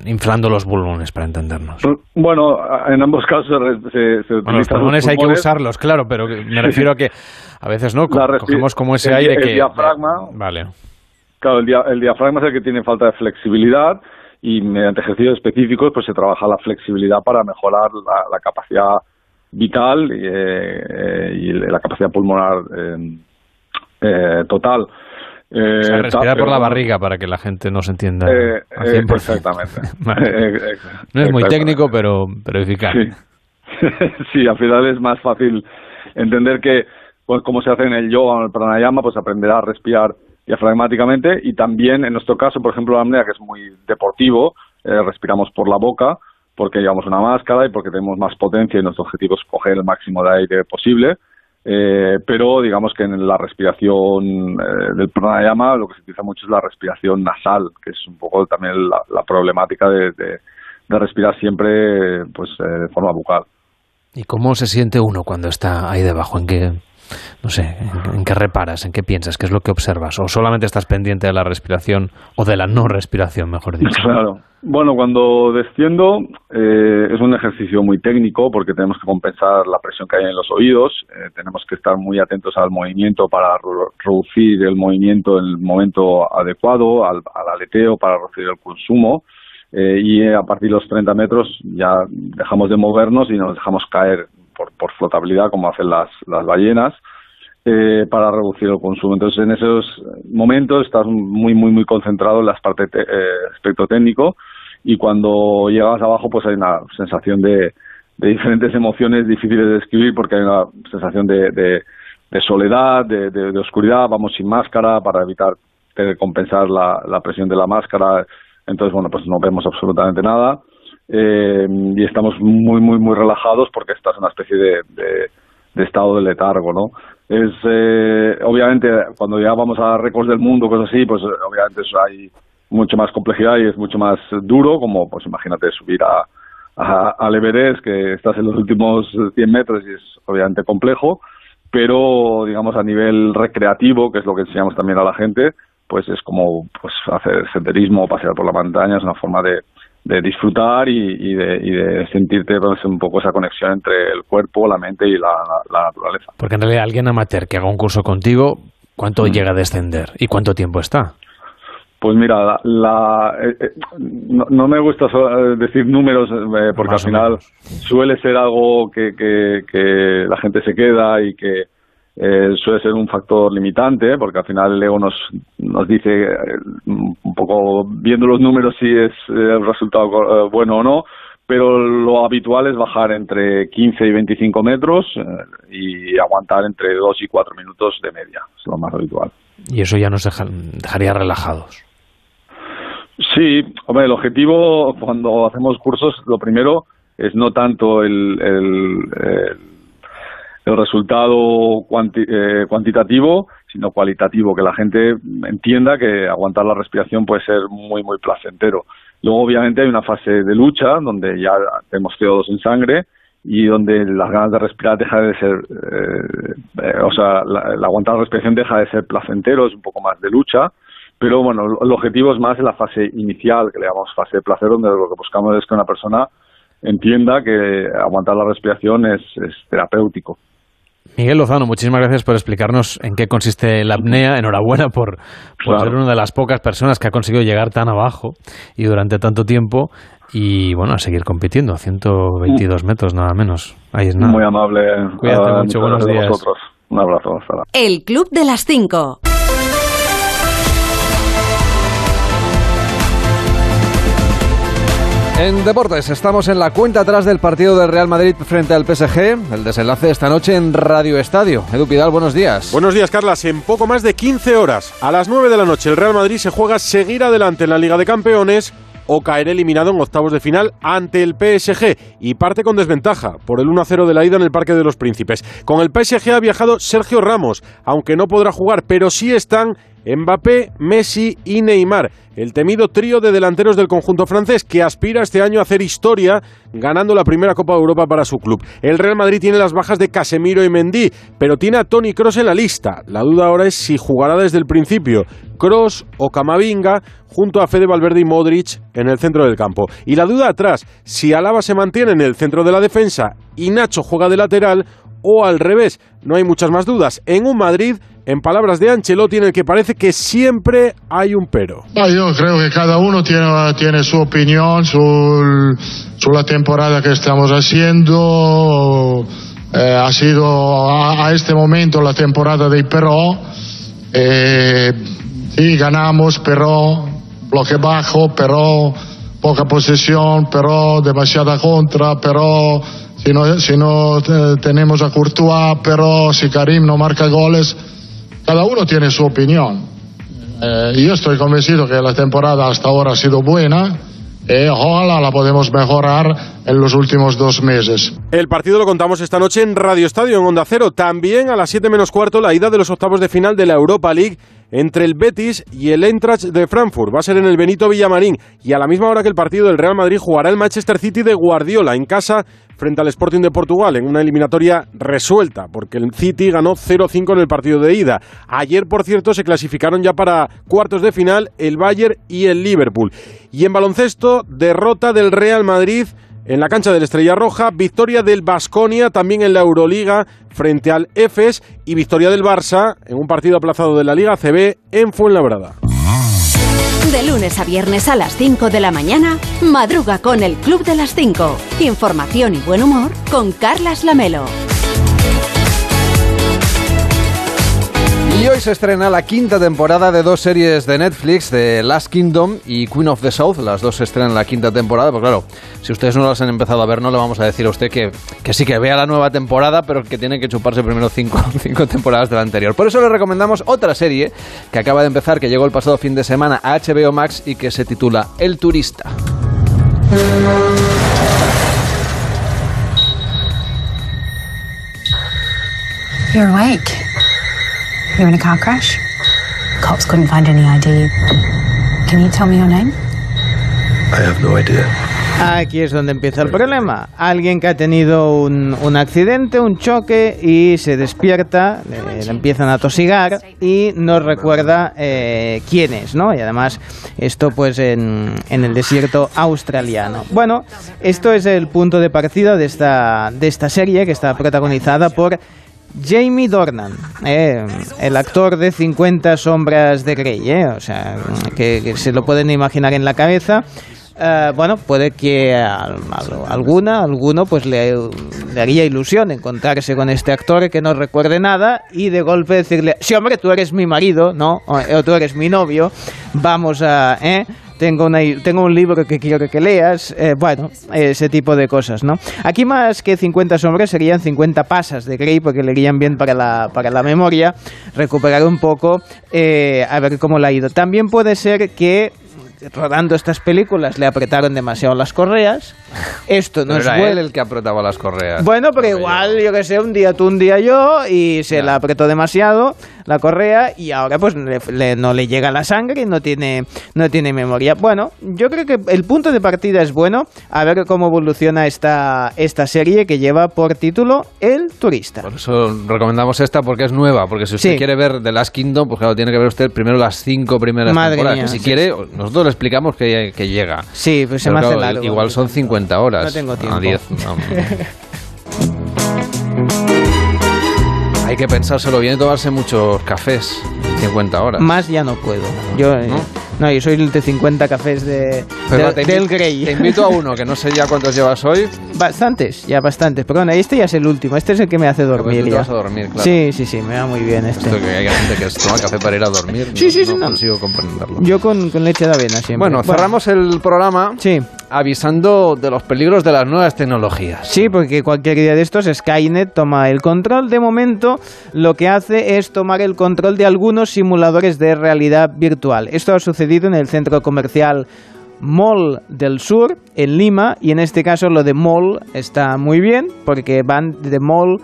Speaker 1: inflando los pulmones, para entendernos.
Speaker 21: Bueno, en ambos casos se, se
Speaker 1: los pulmones, hay que usarlos, claro, pero me refiero a que a veces no cogemos como ese aire
Speaker 21: el
Speaker 1: que...
Speaker 21: diafragma...
Speaker 1: Vale.
Speaker 21: Claro, el, diafragma es el que tiene falta de flexibilidad y mediante ejercicios específicos pues se trabaja la flexibilidad para mejorar la, capacidad vital eh, y la capacidad pulmonar eh, total.
Speaker 1: Eh, respirar por la barriga para que la gente nos entienda.
Speaker 21: Eh, exactamente.
Speaker 1: No es muy técnico, pero, pero eficaz.
Speaker 21: Sí. sí, al final es más fácil entender que, pues, como se hace en el yoga o en el pranayama, pues aprender a respirar diafragmáticamente y también en nuestro caso, por ejemplo, la apnea, que es muy deportivo, eh, respiramos por la boca porque llevamos una máscara y porque tenemos más potencia y nuestro objetivo es coger el máximo de aire posible. Eh, pero digamos que en la respiración eh, del pranayama lo que se utiliza mucho es la respiración nasal, que es un poco también la, problemática de, de, respirar siempre pues de forma bucal.
Speaker 1: ¿Y cómo se siente uno cuando está ahí debajo? ¿En qué, no sé, ¿en, qué reparas? ¿En qué piensas? ¿Qué es lo que observas? ¿O solamente estás pendiente de la respiración o de la no respiración, mejor dicho?
Speaker 21: Claro. Bueno, cuando desciendo eh, es un ejercicio muy técnico porque tenemos que compensar la presión que hay en los oídos, eh, tenemos que estar muy atentos al movimiento para reducir el movimiento en el momento adecuado, al, aleteo para reducir el consumo. Eh, y a partir de los 30 metros ya dejamos de movernos y nos dejamos caer por, flotabilidad, como hacen las, las ballenas, eh, para reducir el consumo. Entonces, en esos momentos estás muy, muy, muy concentrado en las partes eh, aspecto técnico y cuando llegas abajo, pues hay una sensación de, diferentes emociones difíciles de describir porque hay una sensación de, de, soledad, de, oscuridad, vamos sin máscara para evitar compensar la presión de la máscara. Entonces, bueno, pues no vemos absolutamente nada eh, y estamos muy, muy, muy relajados porque estás en una especie de, de, estado de letargo, ¿no? Es, eh, obviamente, cuando ya vamos a récords del mundo, cosas así, pues obviamente eso hay mucho más complejidad y es mucho más duro, como, pues imagínate, subir a, a, al Everest, que estás en los últimos 100 metros y es obviamente complejo, pero, digamos, a nivel recreativo, que es lo que enseñamos también a la gente, pues es como pues hacer senderismo, pasear por la montaña, es una forma de, de disfrutar y, de, y de sentirte pues, un poco esa conexión entre el cuerpo, la mente y la, naturaleza.
Speaker 1: Porque en realidad alguien amateur que haga un curso contigo, ¿cuánto mm. llega a descender y cuánto tiempo está?
Speaker 21: Pues mira, la, eh, eh, no, me gusta eh, decir números porque al final suele ser algo que, que la gente se queda y que, eh, suele ser un factor limitante, porque al final el ego nos, nos dice eh, un poco, viendo los números, si es eh, el resultado bueno o no, pero lo habitual es bajar entre 15 y 25 metros y aguantar entre 2 y 4 minutos de media, es lo más habitual.
Speaker 1: Y eso ya nos dejaría relajados.
Speaker 21: Sí, hombre, el objetivo cuando hacemos cursos, lo primero es no tanto el el resultado eh, cuantitativo, sino cualitativo, que la gente entienda que aguantar la respiración puede ser muy, muy placentero. Luego, obviamente, hay una fase de lucha donde ya tenemos CO2 en sangre y donde las ganas de respirar deja de ser, eh, eh, o sea, la, aguantar la respiración deja de ser placentero, es un poco más de lucha, pero bueno, el objetivo es más en la fase inicial, que le llamamos fase de placer, donde lo que buscamos es que una persona entienda que aguantar la respiración es terapéutico.
Speaker 1: Miguel Lozano, muchísimas gracias por explicarnos en qué consiste la apnea. Enhorabuena por, ser una de las pocas personas que ha conseguido llegar tan abajo y durante tanto tiempo. Y bueno, a seguir compitiendo, a 122 metros nada menos. Ahí es nada.
Speaker 21: Muy amable.
Speaker 1: Cuídate mucho, buenos días.
Speaker 21: Un abrazo.
Speaker 3: El Club de las Cinco.
Speaker 1: En deportes, estamos en la cuenta atrás del partido del Real Madrid frente al PSG. El desenlace esta noche en Radio Estadio. Edu Pidal, buenos días.
Speaker 6: Buenos días, Carlas. En poco más de 15 horas, a las 9 de la noche, el Real Madrid se juega seguir adelante en la Liga de Campeones o caer eliminado en octavos de final ante el PSG y parte con desventaja por el 1-0 de la ida en el Parque de los Príncipes. Con el PSG ha viajado Sergio Ramos, aunque no podrá jugar, pero sí están Mbappé, Messi y Neymar, el temido trío de delanteros del conjunto francés que aspira este año a hacer historia ganando la primera Copa de Europa para su club. El Real Madrid tiene las bajas de Casemiro y Mendy, pero tiene a Tony Cross en la lista. La duda ahora es si jugará desde el principio Cross o Camavinga junto a Fede Valverde y Modric en el centro del campo. Y la duda atrás, si Alaba se mantiene en el centro de la defensa y Nacho juega de lateral o al revés. No hay muchas más dudas. En un Madrid, en palabras de Ancelotti, en el que parece que siempre hay un pero.
Speaker 7: yo creo que cada uno tiene, tiene su opinión sobre la temporada que estamos haciendo. Eh, ha sido a, este momento la temporada de pero. Eh, sí, ganamos, pero bloque bajo, pero poca posesión, pero demasiada contra, pero si no, si no eh, tenemos a Courtois, pero si Karim no marca goles, cada uno tiene su opinión. Eh, yo estoy convencido que la temporada hasta ahora ha sido buena y ojalá la podemos mejorar en los últimos dos meses.
Speaker 6: El partido lo contamos esta noche en Radio Estadio, en Onda Cero. También a las 7 menos cuarto la ida de los octavos de final de la Europa League entre el Betis y el Eintracht de Frankfurt. Va a ser en el Benito Villamarín y a la misma hora que el partido del Real Madrid jugará el Manchester City de Guardiola en casa frente al Sporting de Portugal en una eliminatoria resuelta, porque el City ganó 0-5 en el partido de ida. Ayer, por cierto, se clasificaron ya para cuartos de final el Bayern y el Liverpool. Y en baloncesto, derrota del Real Madrid en la cancha del Estrella Roja, victoria del Basconia también en la Euroliga frente al EFES y victoria del Barça en un partido aplazado de la Liga CB en Fuenlabrada.
Speaker 3: De lunes a viernes a las 5 de la mañana, madruga con el Club de las 5. Información y buen humor con Carlas Lamelo.
Speaker 1: Y hoy se estrena la quinta temporada de dos series de Netflix, de Last Kingdom y Queen of the South. Las dos se estrenan la quinta temporada. Pues claro, si ustedes no las han empezado a ver, no le vamos a decir a usted que, que sí que vea la nueva temporada, pero que tiene que chuparse primero cinco, cinco temporadas de la anterior. Por eso le recomendamos otra serie que acaba de empezar, que llegó el pasado fin de semana a HBO Max y que se titula El Turista.
Speaker 22: You're awake. You in a car crash? Cops couldn't find any ID. Can you tell me your name?
Speaker 13: I have no idea.
Speaker 4: Aquí es donde empieza el problema. Alguien que ha tenido un, un accidente, un choque y se despierta, le, le empiezan a tosigar y no recuerda eh, quién es, ¿no? Y además esto pues en, en, el desierto australiano. Bueno, esto es el punto de partida de esta, de esta serie que está protagonizada por Jamie Dornan, eh, el actor de 50 sombras de Grey, eh, o sea, que, se lo pueden imaginar en la cabeza. Uh, bueno, puede que a, a, alguna, alguno, pues le, haría ilusión encontrarse con este actor que no recuerde nada y de golpe decirle, sí, hombre, tú eres mi marido, ¿no? O, o tú eres mi novio, vamos a, ¿eh? Tengo, una, tengo un libro que quiero que leas, eh, bueno, ese tipo de cosas, ¿no? Aquí más que 50 sombras serían 50 pasas de Grey porque le irían bien para la, para la memoria, recuperar un poco, eh, a ver cómo le ha ido. También puede ser que rodando estas películas le apretaron demasiado las correas. Esto no
Speaker 1: pero
Speaker 4: es
Speaker 1: era
Speaker 4: bueno.
Speaker 1: él el que apretaba las correas.
Speaker 4: Bueno, pero igual, yo que sé, un día tú, un día yo, y se la apretó demasiado la correa y ahora pues le, le, no le llega la sangre y no tiene, no tiene memoria. Bueno, yo creo que el punto de partida es bueno. A ver cómo evoluciona esta, esta serie que lleva por título El Turista.
Speaker 1: Por eso recomendamos esta porque es nueva. Porque si usted
Speaker 4: Sí.
Speaker 1: quiere ver The Last Kingdom, pues claro, tiene que ver usted primero las cinco primeras
Speaker 4: Madre
Speaker 1: temporadas.
Speaker 4: mía,
Speaker 1: que si
Speaker 4: sí.
Speaker 1: quiere, nosotros le explicamos que, que llega.
Speaker 4: Sí, pues se me hace
Speaker 1: claro,
Speaker 4: largo.
Speaker 1: Igual son 50 horas.
Speaker 4: No tengo tiempo.
Speaker 1: A 10. no. Hay que pensárselo bien y tomarse muchos cafés. 50 horas.
Speaker 4: Más ya no puedo. Yo, eh, ¿No? yo soy el de 50 cafés de,
Speaker 1: Pero
Speaker 4: de-
Speaker 1: te
Speaker 4: del Grey.
Speaker 1: Te invito a uno, que no sé ya cuántos llevas hoy.
Speaker 4: Bastantes, ya bastantes. Pero bueno, este ya es el último. Este es el que me hace dormir.
Speaker 1: tú te
Speaker 4: ya.
Speaker 1: vas a dormir, claro.
Speaker 4: Sí, sí, sí, me va muy bien este.
Speaker 1: Esto que hay gente que toma café para ir a dormir.
Speaker 4: Sí,
Speaker 1: no,
Speaker 4: sí, sí,
Speaker 1: no
Speaker 4: no.
Speaker 1: consigo comprenderlo.
Speaker 4: Yo con, con leche de avena siempre.
Speaker 1: Bueno, cerramos el programa avisando de los peligros de las nuevas tecnologías.
Speaker 4: Sí, porque cualquier día de estos Skynet toma el control. De momento, lo que hace es tomar el control de algunos simuladores de realidad virtual. Esto ha sucedido en el centro comercial Mall del Sur, en Lima, y en este caso lo de Mall está muy bien, porque van de Mall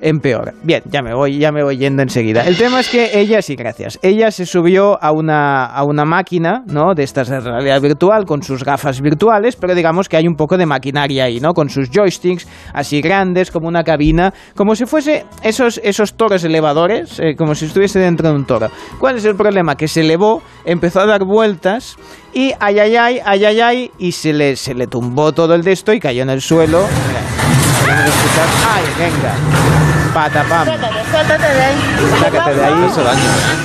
Speaker 4: empeora. Bien, ya me voy, ya me voy yendo enseguida. El tema es que ella, sí, gracias. Ella se subió a una, a una máquina, ¿no? De estas de realidad virtual, con sus gafas virtuales, pero digamos que hay un poco de maquinaria ahí, ¿no? Con sus joysticks así grandes, como una cabina, como si fuese esos, esos toros elevadores, eh, como si estuviese dentro de un toro. ¿Cuál es el problema? Que se elevó, empezó a dar vueltas y ay, ay, ay, ay, ay, ay, y se le, se le tumbó todo el de esto y cayó en el suelo. Mira, podemos escuchar. ¡Ay, venga! Patapam.
Speaker 23: Suéltate de ahí.
Speaker 4: Sácate de ahí.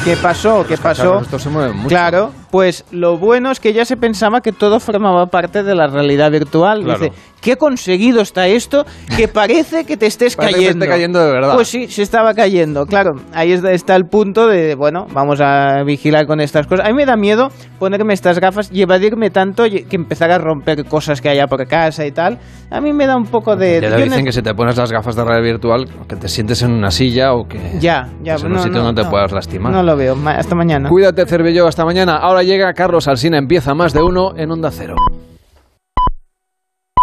Speaker 4: ¿Qué pasó? ¿Qué pasó?
Speaker 1: Esto se mueve mucho.
Speaker 4: Claro, pues lo bueno es que ya se pensaba que todo formaba parte de la realidad virtual.
Speaker 1: Claro.
Speaker 4: Dice, qué conseguido está esto que parece que te estés
Speaker 1: Parece que
Speaker 4: cayendo.
Speaker 1: esté cayendo de verdad.
Speaker 4: Pues sí, se estaba cayendo. Claro, ahí está, el punto de, bueno, vamos a vigilar con estas cosas. A mí me da miedo ponerme estas gafas y evadirme tanto que empezar a romper cosas que haya por casa y tal. A mí me da un poco de...
Speaker 1: Ya te dicen
Speaker 4: no-
Speaker 1: que si te pones las gafas de realidad virtual, que te sientes en una silla o que
Speaker 4: Ya, ya,
Speaker 1: en un
Speaker 4: no,
Speaker 1: sitio
Speaker 4: no,
Speaker 1: donde te
Speaker 4: no.
Speaker 1: puedas lastimar.
Speaker 4: No lo veo. Hasta mañana.
Speaker 1: Cuídate, Cervello, hasta mañana. Ahora llega Carlos Alsina, empieza más de uno en Onda Cero.